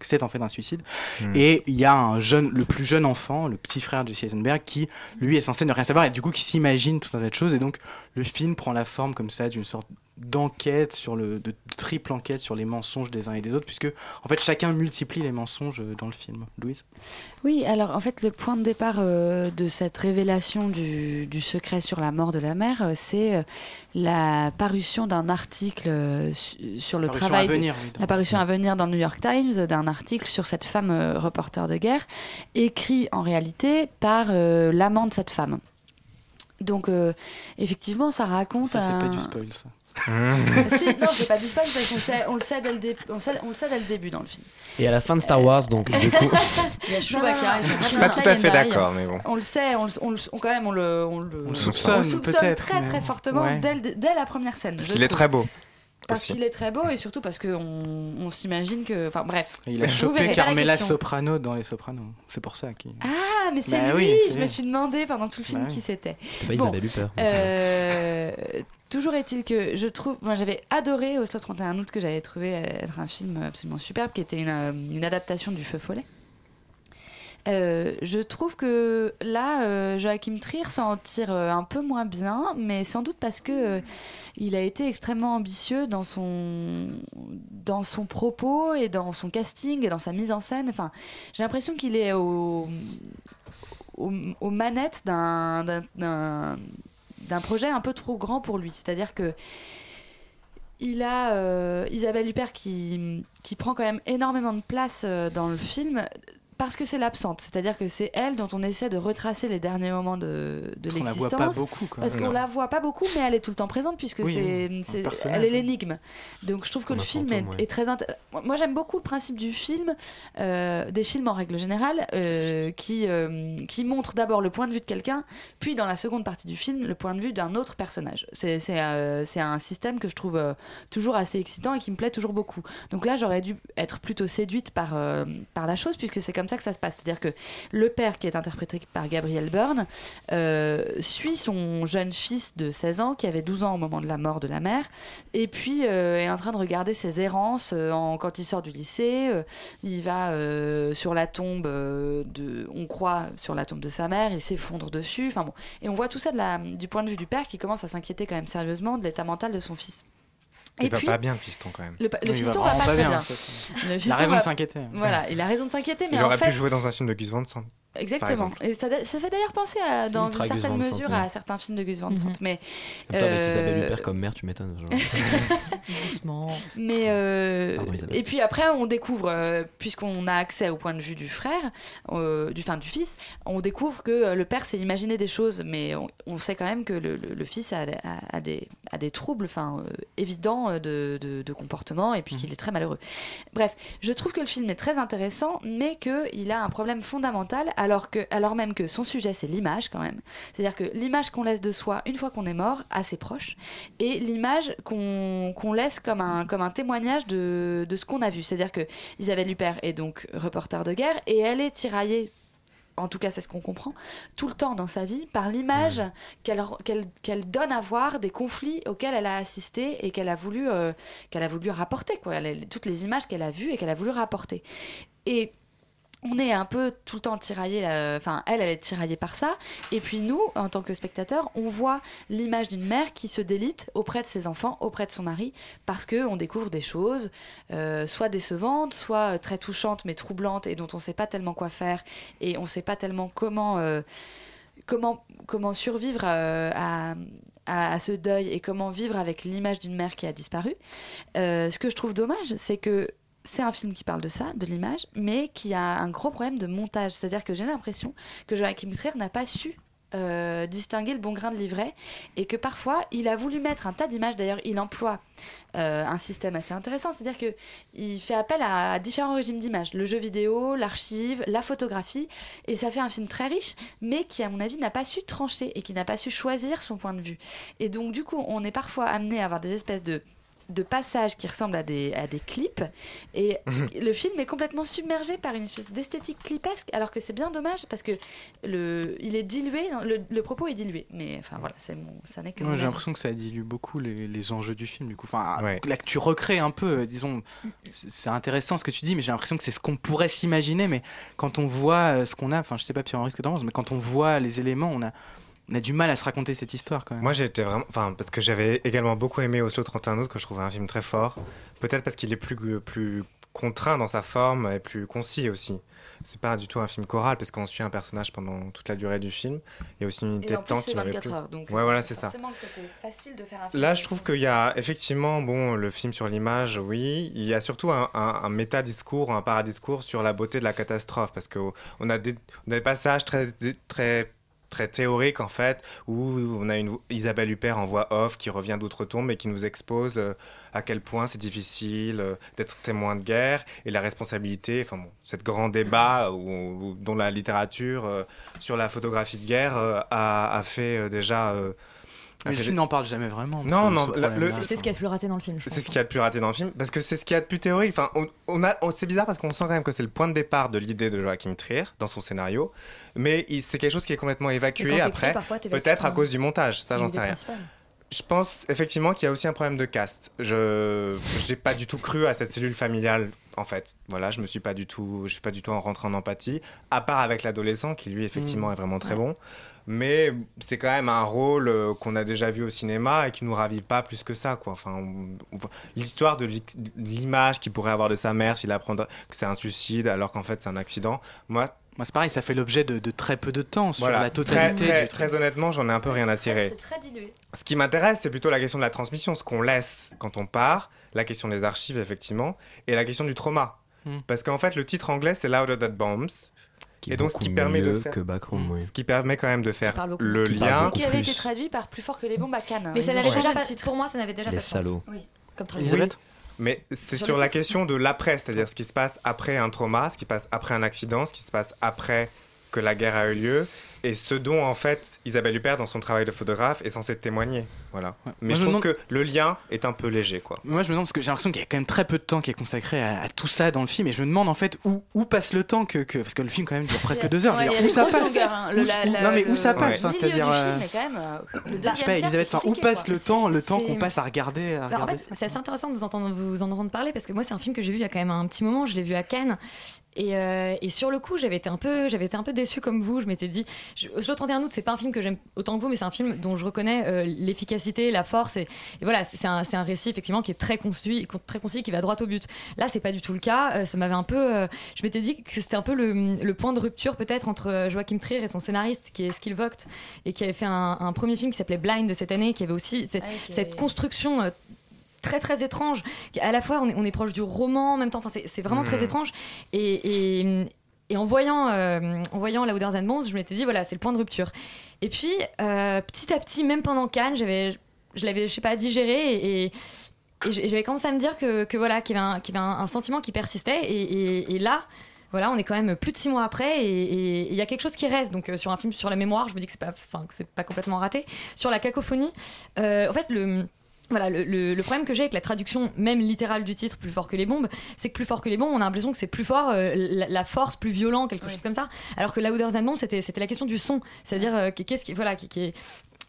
c'est en fait un suicide. Hmm. Et il y a un jeune, le plus jeune enfant, le petit frère de Jesse Eisenberg, qui lui est censé ne rien savoir et du coup qui s'imagine tout un tas de choses. Et donc le film prend la forme comme ça d'une sorte d'enquête sur le de, de triple enquête sur les mensonges des uns et des autres puisque en fait chacun multiplie les mensonges euh, dans le film Louise? Oui, alors en fait, le point de départ euh, de cette révélation du, du secret sur la mort de la mère, euh, c'est euh, la parution d'un article euh, su- sur le Parution travail. à venir, oui, la parution à venir dans le New York Times d'un article sur cette femme reporter de guerre, écrit en réalité par l'amant de cette femme. Donc, effectivement, ça raconte. ça c'est pas un- du spoil ça si, non, c'est pas du spoil parce qu'on sait, on le sait dès le, dé- on sait- on le sait dès le début dans le film. Et à la fin de Star Wars, donc, du coup. Il y a Chewbacca, non, non, ils sont non. Je suis pas tout à fait d'accord, mais bon. On le sait, on le, on le- on- quand même, on le, on le, On le soupçonne, on le soupçonne peut-être, très mais- très fortement ouais. dès, le- dès la première scène. Parce je qu'il est trouve. très beau. Parce aussi. qu'il est très beau et surtout parce qu'on on, s'imagine que. Enfin bref. Il a Vous chopé verrez, pas la Carmela question. Soprano dans les Sopranos c'est pour ça qu'il Ah, mais c'est Bah lui oui, c'est Je lui. me suis demandé pendant tout le film Bah oui. qui c'était. C'était pas Isabelle Huppert. euh, toujours est-il que je trouve. Moi, j'avais adoré Oslo 31 août, que j'avais trouvé être un film absolument superbe, qui était une, euh, adaptation du Feu Follet. Euh, je trouve que là, euh, Joachim Trier s'en tire euh, un peu moins bien, mais sans doute parce que euh, il a été extrêmement ambitieux dans son dans son propos et dans son casting et dans sa mise en scène. Enfin, j'ai l'impression qu'il est au, au- aux manettes d'un d'un- projet un peu trop grand pour lui. C'est-à-dire que il a euh, Isabelle Huppert qui, qui prend quand même énormément de place euh, dans le film parce que c'est l'absente. C'est-à-dire que c'est elle dont on essaie de retracer les derniers moments de, de Parce qu'on la voit l'existence. pas beaucoup, quoi. Parce qu'on la voit pas beaucoup, mais elle est tout le temps présente puisque Oui, c'est, elle est l'énigme. Donc je trouve que le film fantôme, est, ouais. est très int- Moi j'aime beaucoup le principe du film, euh, des films en règle générale, euh, qui, euh, qui montrent d'abord le point de vue de quelqu'un, puis dans la seconde partie du film, le point de vue d'un autre personnage. C'est, c'est, euh, un système que je trouve euh, toujours assez excitant et qui me plaît toujours beaucoup. Donc là j'aurais dû être plutôt séduite par, euh, par la chose, puisque c'est comme ça que ça se passe. C'est-à-dire que le père, qui est interprété par Gabriel Byrne, euh, suit son jeune fils de 16 ans, qui avait 12 ans au moment de la mort de la mère, et puis euh, est en train de regarder ses errances euh, en- quand il sort du lycée. il va sur la tombe de. On croit sur la tombe de sa mère, il s'effondre dessus. Bon. Et on voit tout ça du point de vue du père qui commence à s'inquiéter quand même sérieusement de l'état mental de son fils. Il va pas bien, le fiston, quand même. Le, pa- le Oui, il va fiston va, pas, pas très bien, bien. ça, c'est- Le Il a raison va- de s'inquiéter. Voilà, il a raison de s'inquiéter, mais Il en aurait fait, pu jouer dans un film de Gus Van Sant. Exactement. Et ça, ça fait d'ailleurs penser à, dans une certaine mesure ouais. à certains films de Gus Van Sant. Mais, temps, avec euh, Isabelle Huppert comme mère, tu m'étonnes. Doucement. Mais euh, Pardon, Isabelle. et puis après, on découvre, euh, puisqu'on a accès au point de vue du frère, euh, du fin du fils, on découvre que le père s'est imaginé des choses, mais on, on sait quand même que le, le- le fils a, a- a des, a des troubles, enfin euh, évidents de, de- de comportement, et puis qu'il est très malheureux. Bref, je trouve que le film est très intéressant, mais qu'il a un problème fondamental, alors que, alors même que son sujet c'est l'image quand même. C'est-à-dire que l'image qu'on laisse de soi une fois qu'on est mort, assez proche, et l'image qu'on laisse comme un, comme un témoignage de, de ce qu'on a vu. C'est-à-dire que Isabelle Huppert est donc reporter de guerre et elle est tiraillée en tout cas c'est ce qu'on comprend, tout le temps dans sa vie par l'image qu'elle donne à voir des conflits auxquels elle a assisté et qu'elle a voulu euh, qu'elle a voulu rapporter quoi, Elle- toutes les images qu'elle a vues et qu'elle a voulu rapporter. Et on est un peu tout le temps tiraillé, euh, enfin elle, elle est tiraillée par ça, et puis nous, en tant que spectateurs, on voit l'image d'une mère qui se délite auprès de ses enfants, auprès de son mari, parce que on découvre des choses, euh, soit décevantes, soit très touchantes mais troublantes et dont on ne sait pas tellement quoi faire et on ne sait pas tellement comment euh, comment, comment survivre à, à, ce deuil et comment vivre avec l'image d'une mère qui a disparu. Ce que je trouve dommage, c'est que c'est un film qui parle de ça, de l'image, mais qui a un gros problème de montage. C'est-à-dire que j'ai l'impression que Joachim Trier n'a pas su euh, distinguer le bon grain de livret et que parfois il a voulu mettre un tas d'images. D'ailleurs, il emploie euh, un système assez intéressant, c'est-à-dire que il fait appel à, à différents régimes d'images, le jeu vidéo, l'archive, la photographie, et ça fait un film très riche, mais qui à mon avis n'a pas su trancher et qui n'a pas su choisir son point de vue. Et donc du coup, on est parfois amené à avoir des espèces de de passages qui ressemblent à des, à des clips. Et le film est complètement submergé par une espèce d'esthétique clipesque alors que c'est bien dommage parce que le, il est dilué, le, le propos est dilué. Mais enfin voilà, c'est mon, ça n'est que Ouais, mon j'ai l'impression que ça dilue beaucoup les, les enjeux du film, du coup. Enfin, là que tu recrées un peu, euh, disons, c'est intéressant ce que tu dis, mais j'ai l'impression que c'est ce qu'on pourrait s'imaginer, mais quand on voit euh, ce qu'on a, enfin, je sais pas Pierre-Henri ce que penses, mais quand on voit les éléments, on a, on a du mal à se raconter cette histoire quand même. Moi, j'ai été vraiment. Enfin, parce que j'avais également beaucoup aimé Oslo 31 août, que je trouvais un film très fort. Peut-être parce qu'il est plus, plus contraint dans sa forme et plus concis aussi. C'est pas du tout un film choral, parce qu'on suit un personnage pendant toute la durée du film. Il y a aussi une unité de temps plus, qui m'avait 24 plu. heures, donc ouais, euh, voilà, c'est ça. forcément que c'était facile de faire un film. Là, je trouve qu'il y a effectivement, bon, le film sur l'image, oui. Il y a surtout un, un, un méta-discours, un paradiscours sur la beauté de la catastrophe, parce qu'on a des, on a des passages très, très, très théoriques, en fait, où on a une Isabelle Huppert en voix off qui revient d'outre-tombe et qui nous expose euh, à quel point c'est difficile euh, d'être témoin de guerre et la responsabilité, enfin bon, cette grand débat dont la littérature euh, sur la photographie de guerre a, a fait déjà... Mais le fait film n'en parle jamais vraiment. Non, ce- non. C'est ce qui a le plus raté dans le film. c'est ce qu'il y a de plus raté dans le film, parce que c'est ce qu'il y a de plus théorique. Enfin, on, on a, on- c'est bizarre parce qu'on sent quand même que c'est le point de départ de l'idée de Joachim Trier dans son scénario, mais il- c'est quelque chose qui est complètement évacué après, peut-être à cause du montage. Ça, j'en sais rien. principale. Je pense effectivement qu'il y a aussi un problème de cast. Je j'ai pas du tout cru à cette cellule familiale en fait. Voilà, je me suis pas du tout je suis pas du tout en rentrant en empathie à part avec l'adolescent qui lui effectivement Mm. est vraiment très bon. Mais c'est quand même un rôle euh, qu'on a déjà vu au cinéma et qui nous ravive pas plus que ça quoi. Enfin, l'histoire de l'image qu'il pourrait avoir de sa mère s'il apprend que c'est un suicide alors qu'en fait c'est un accident. Moi Moi, c'est pareil, ça fait l'objet de, de très peu de temps sur voilà, la très, totalité. très, du truc. très honnêtement, j'en ai un peu rien à cirer. C'est très dilué. Ce qui m'intéresse, c'est plutôt la question de la transmission, ce qu'on laisse quand on part, la question des archives, effectivement, et la question du trauma. Hmm. Parce qu'en fait, le titre anglais, c'est Louder Than Bombs. Qui et donc, ce qui permet de faire. que Backroom, oui. Ce qui permet quand même de faire le Qui lien. qui avait plus. été traduit par plus fort que les bombes à Cannes. Mais Ils ça n'avait déjà pas, titre. pour moi, ça n'avait déjà Les pas de sens. salauds. Oui, comme. Elisabeth Mais c'est Sur la question de l'après, c'est-à-dire ce qui se passe après un trauma, ce qui se passe après un accident, ce qui se passe après que la guerre a eu lieu, et ce dont en fait Isabelle Huppert, dans son travail de photographe, est censée témoigner. Voilà. Mais Moi, je je me trouve que le lien est un peu léger, quoi. Moi, je me demande parce que j'ai l'impression qu'il y a quand même très peu de temps qui est consacré à, à tout ça dans le film, et je me demande en fait où, où passe le temps que, que- parce que le film quand même dure presque deux heures. Ouais, dire, où ça passe hein. Le- Où- la- où- la- Non mais où le- ça passe, enfin, milieu c'est-à-dire. euh, euh, je sais pas, Elisabeth, enfin, où passe le temps, le temps qu'on passe à regarder, à Alors, en regarder c'est assez intéressant de vous entendre vous en entendre parler parce que moi c'est un film que j'ai vu il y a quand même un petit moment. Je l'ai vu à Cannes et, euh, et sur le coup j'avais été un peu j'avais été un peu déçue comme vous. Je m'étais dit je, Oslo 31 août c'est pas un film que j'aime autant que vous mais c'est un film dont je reconnais euh, l'efficacité, la force et, et voilà c'est un, un récit effectivement qui est très concis très concis qui va droit au but. Là c'est pas du tout le cas. Euh, ça m'avait un peu je m'étais dit que c'était un peu le, le point de rupture peut-être entre Joachim Trier et son scénariste qui est Vogt et qui avait fait un, un premier film qui s'appelait Blind de cette année qui avait aussi cette, Ah cette construction très très étrange. À la fois, on est, on est proche du roman en même temps. Enfin, c'est vraiment très étrange. Et, et, et en voyant, euh, en voyant Louder Than Bombs, je m'étais dit voilà, c'est le point de rupture. Et puis, euh, petit à petit, même pendant Cannes, j'avais, je l'avais, je sais pas, digéré et, et- et j'avais commencé à me dire que, que voilà, qu'il y avait, un, qu'il y avait un, un sentiment qui persistait. Et, et- et là. Voilà, on est quand même plus de six mois après et il y a quelque chose qui reste. Donc euh, sur un film sur la mémoire, je me dis que c'est pas, enfin que c'est pas complètement raté. Sur la cacophonie, euh, en fait le Voilà, le, le- le problème que j'ai avec la traduction même littérale du titre, plus fort que les bombes, c'est que plus fort que les bombes, on a l'impression que c'est plus fort, euh, la, la force, plus violent, quelque chose comme ça. Alors que Louder Than Bomb, c'était la question du son, c'est-à-dire euh, qu'est-ce qui, voilà, qui, qui est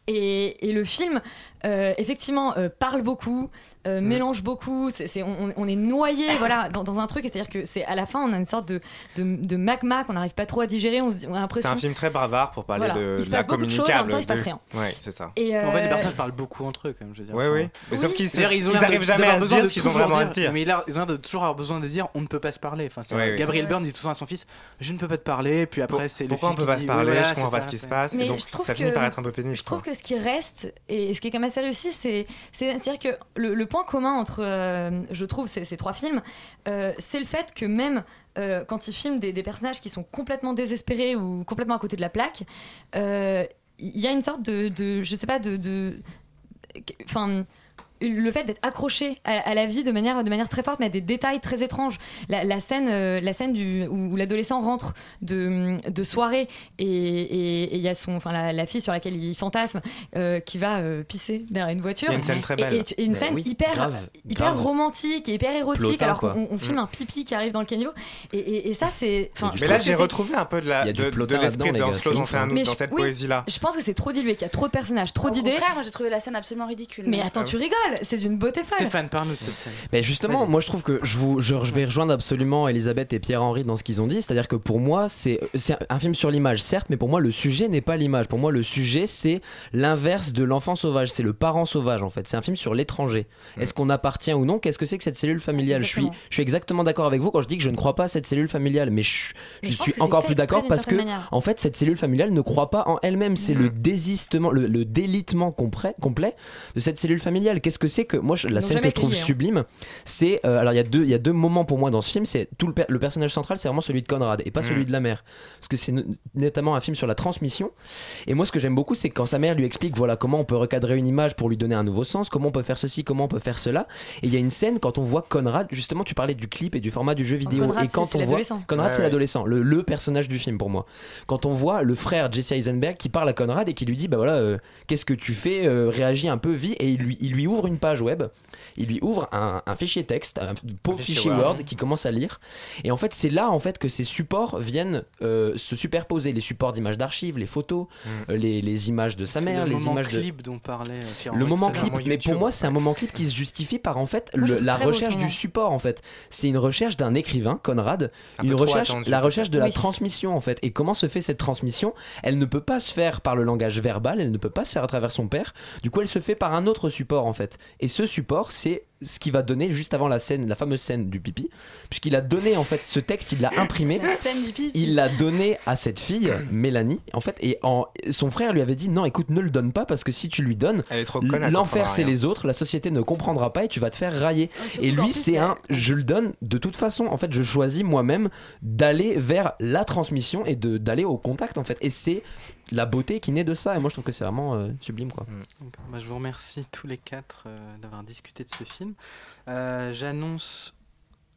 et, et le film, euh, effectivement, parle beaucoup, euh, Mm. mélange beaucoup. C'est, c'est- on, on est noyé, voilà, dans, dans un truc. C'est-à-dire que c'est à la fin, on a une sorte de, de, de magma qu'on n'arrive pas trop à digérer. On, se dit- on a C'est l'impression. un film très bavard pour parler Voilà. de, Il se de la beaucoup de choses, en même communicable. temps, il se passe rien. Ouais, c'est ça. Et, En fait, les euh, personnages parlent beaucoup entre eux, quand même. Je veux dire. Ouais, oui. Mais sauf Oui. qu'ils C'est-à-dire, ils ont l'air de- arrivent jamais à se dire ce qu'ils ont toujours vraiment à dire- se dire. Mais ils ont l'air de toujours avoir besoin de dire on ne peut pas se parler. Enfin, c'est Ouais. Gabriel Ouais. Byrne dit tout ça à son fils je ne peux pas te parler. Puis après, c'est le Pourquoi on fils peut qui pas dit, se parler? Je comprends c'est pas ça, ce qui se c'est- passe. Donc je trouve ça finit par être un peu pénible. Je trouve que ce qui reste, et ce qui est quand même assez réussi, c'est c'est- c'est-à-dire que le, le point commun entre, euh, je trouve, ces, trois films, euh, c'est le fait que même euh, quand ils filment des, personnages qui sont complètement désespérés ou complètement à côté de la plaque, il y a une sorte de, de je sais pas, de... de- Enfin le fait d'être accroché à, à la vie de manière, de manière très forte, mais à des détails très étranges. La, la scène, euh, la scène du, où, où l'adolescent rentre de, de soirée et et- et il y a son, enfin, la, la fille sur laquelle il fantasme euh, qui va euh, pisser derrière une voiture. Il y a une scène très Et- belle. Et, tu- et une scène oui, hyper, grave, hyper grave. romantique et hyper érotique, Plotin, alors qu'on on filme Mm. un pipi qui arrive dans le caniveau. Et, et- et ça, c'est. Mais là, j'ai retrouvé un peu de la de, l'esprit dans dans, cette oui, poésie-là. Je pense que c'est trop dilué, qu'il y a trop de personnages, trop Au d'idées. contraire, moi j'ai trouvé la scène absolument ridicule. Mais attends, tu rigoles, c'est d'une beauté folle. Stéphane, parle-nous de cette scène. Ben justement, moi je trouve que je, vous, je, je vais rejoindre absolument Elisabeth et Pierre-Henri dans ce qu'ils ont dit. C'est-à-dire que pour moi, c'est un film sur l'image, certes, mais pour moi, le sujet n'est pas l'image. Pour moi, le sujet, c'est l'inverse de l'enfant sauvage. C'est le parent sauvage, en fait. C'est un film sur l'étranger. Est-ce qu'on appartient ou non? Qu'est-ce que c'est que cette cellule familiale? Je suis, Exactement. je suis exactement d'accord avec vous quand je dis que je ne crois pas à cette cellule familiale. Mais je, Mais je je pense suis encore plus d'accord parce que, manière. en fait, cette cellule familiale ne croit pas en elle-même. C'est le désistement, le, le délitement complet, complet de cette cellule familiale. Qu'est-ce que c'est que moi, je- la scène que je trouve payé, hein. sublime, c'est euh, alors il y a deux il y a deux moments pour moi dans ce film. C'est tout le, per- le personnage central, c'est vraiment celui de Conrad et pas Mm. celui de la mère, parce que c'est no- notamment un film sur la transmission. Et moi, ce que j'aime beaucoup, c'est quand sa mère lui explique voilà comment on peut recadrer une image pour lui donner un nouveau sens, comment on peut faire ceci, comment on peut faire cela. Et il y a une scène quand on voit Conrad, justement, tu parlais du clip et du format du jeu vidéo. Conrad, et quand on voit. Conrad, Ouais, c'est ouais. l'adolescent, le, le personnage du film pour moi. Quand on voit le frère Jesse Eisenberg qui parle à Conrad et qui lui dit bah voilà, euh, qu'est-ce que tu fais, euh, réagis un peu, vis, et il lui, il lui ouvre une page web. Il lui ouvre un, un fichier texte, un pauvre fichier fichier Word. Word qui commence à lire. Et en fait, c'est là en fait que ces supports viennent euh, se superposer. Les supports d'images d'archives, les photos, Mm. euh, les, les images de sa mère, le les images de clip dont parlait euh, Pierre le moment clip, mais pour moi c'est un moment clip qui se justifie par en fait le- la recherche du support en fait. C'est une recherche d'un écrivain, Conrad, Un une recherche, attendu, la recherche de la Oui. transmission en fait. Et comment se fait cette transmission? Elle ne peut pas se faire par le langage verbal, elle ne peut pas se faire à travers son père. Du coup, elle se fait par un autre support en fait. Et ce support, c'est ce qui va donner juste avant la scène, la fameuse scène du pipi, puisqu'il a donné en fait ce texte, il l'a imprimé. La scène du pipi. Il l'a donné à cette fille, Mélanie, en fait, et en, son frère lui avait dit non, écoute, ne le donne pas parce que si tu lui donnes, l'enfer c'est les autres, la société ne comprendra pas et tu vas te faire railler. Et lui, c'est un, je le donne de toute façon. En fait, je choisis moi-même d'aller vers la transmission et de d'aller au contact en fait. Et c'est la beauté qui naît de ça. Et moi, je trouve que c'est vraiment euh, sublime quoi. D'accord. Bah, je vous remercie tous les quatre euh, d'avoir discuté de ce film. Euh, J'annonce,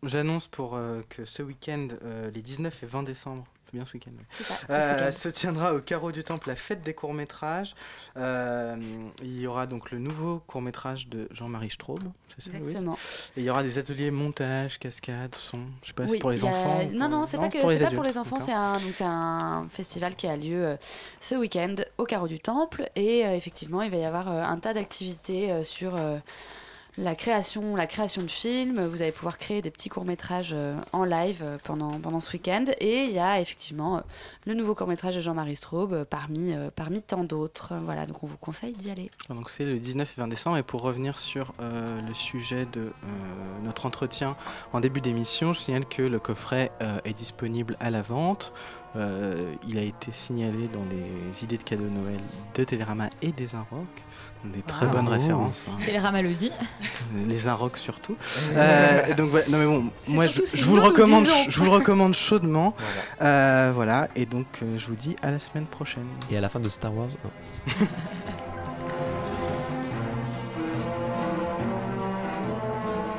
j'annonce pour euh, que ce week-end, euh, les 19 et 20 décembre, c'est bien ce week-end, oui. C'est ça, c'est ce Euh, week-end. se tiendra au Carreau du Temple la fête des courts métrages. Euh, il y aura donc le nouveau court métrage de Jean-Marie Straub. oui Exactement. Et il y aura des ateliers montage, cascade, son. Je sais pas, c'est Oui, pour les enfants. Non, non, c'est pas que pour c'est pas pour les enfants. C'est un donc c'est un festival qui a lieu ce week-end au Carreau du Temple et effectivement il va y avoir un tas d'activités sur la création, la création de films. Vous allez pouvoir créer des petits courts métrages en live euh, pendant pendant ce week-end et il y a effectivement euh, le nouveau court métrage de Jean-Marie Straub euh, parmi euh, parmi tant d'autres. Voilà, donc on vous conseille d'y aller. Donc c'est le 19 et 20 décembre. Et pour revenir sur euh, le sujet de euh, notre entretien en début d'émission, je signale que le coffret euh, est disponible à la vente. Euh, il a été signalé dans les idées de cadeaux de Noël de Télérama et des Inrock. Des très Ah. bonnes Oh. références. hein. Télérama le dit. Les Inrock surtout. Euh, donc voilà. Non mais bon, moi je, vous le recommande, je vous le recommande chaudement. Euh, voilà. Et donc euh, je vous dis à la semaine prochaine. Et à la fin de Star Wars. non.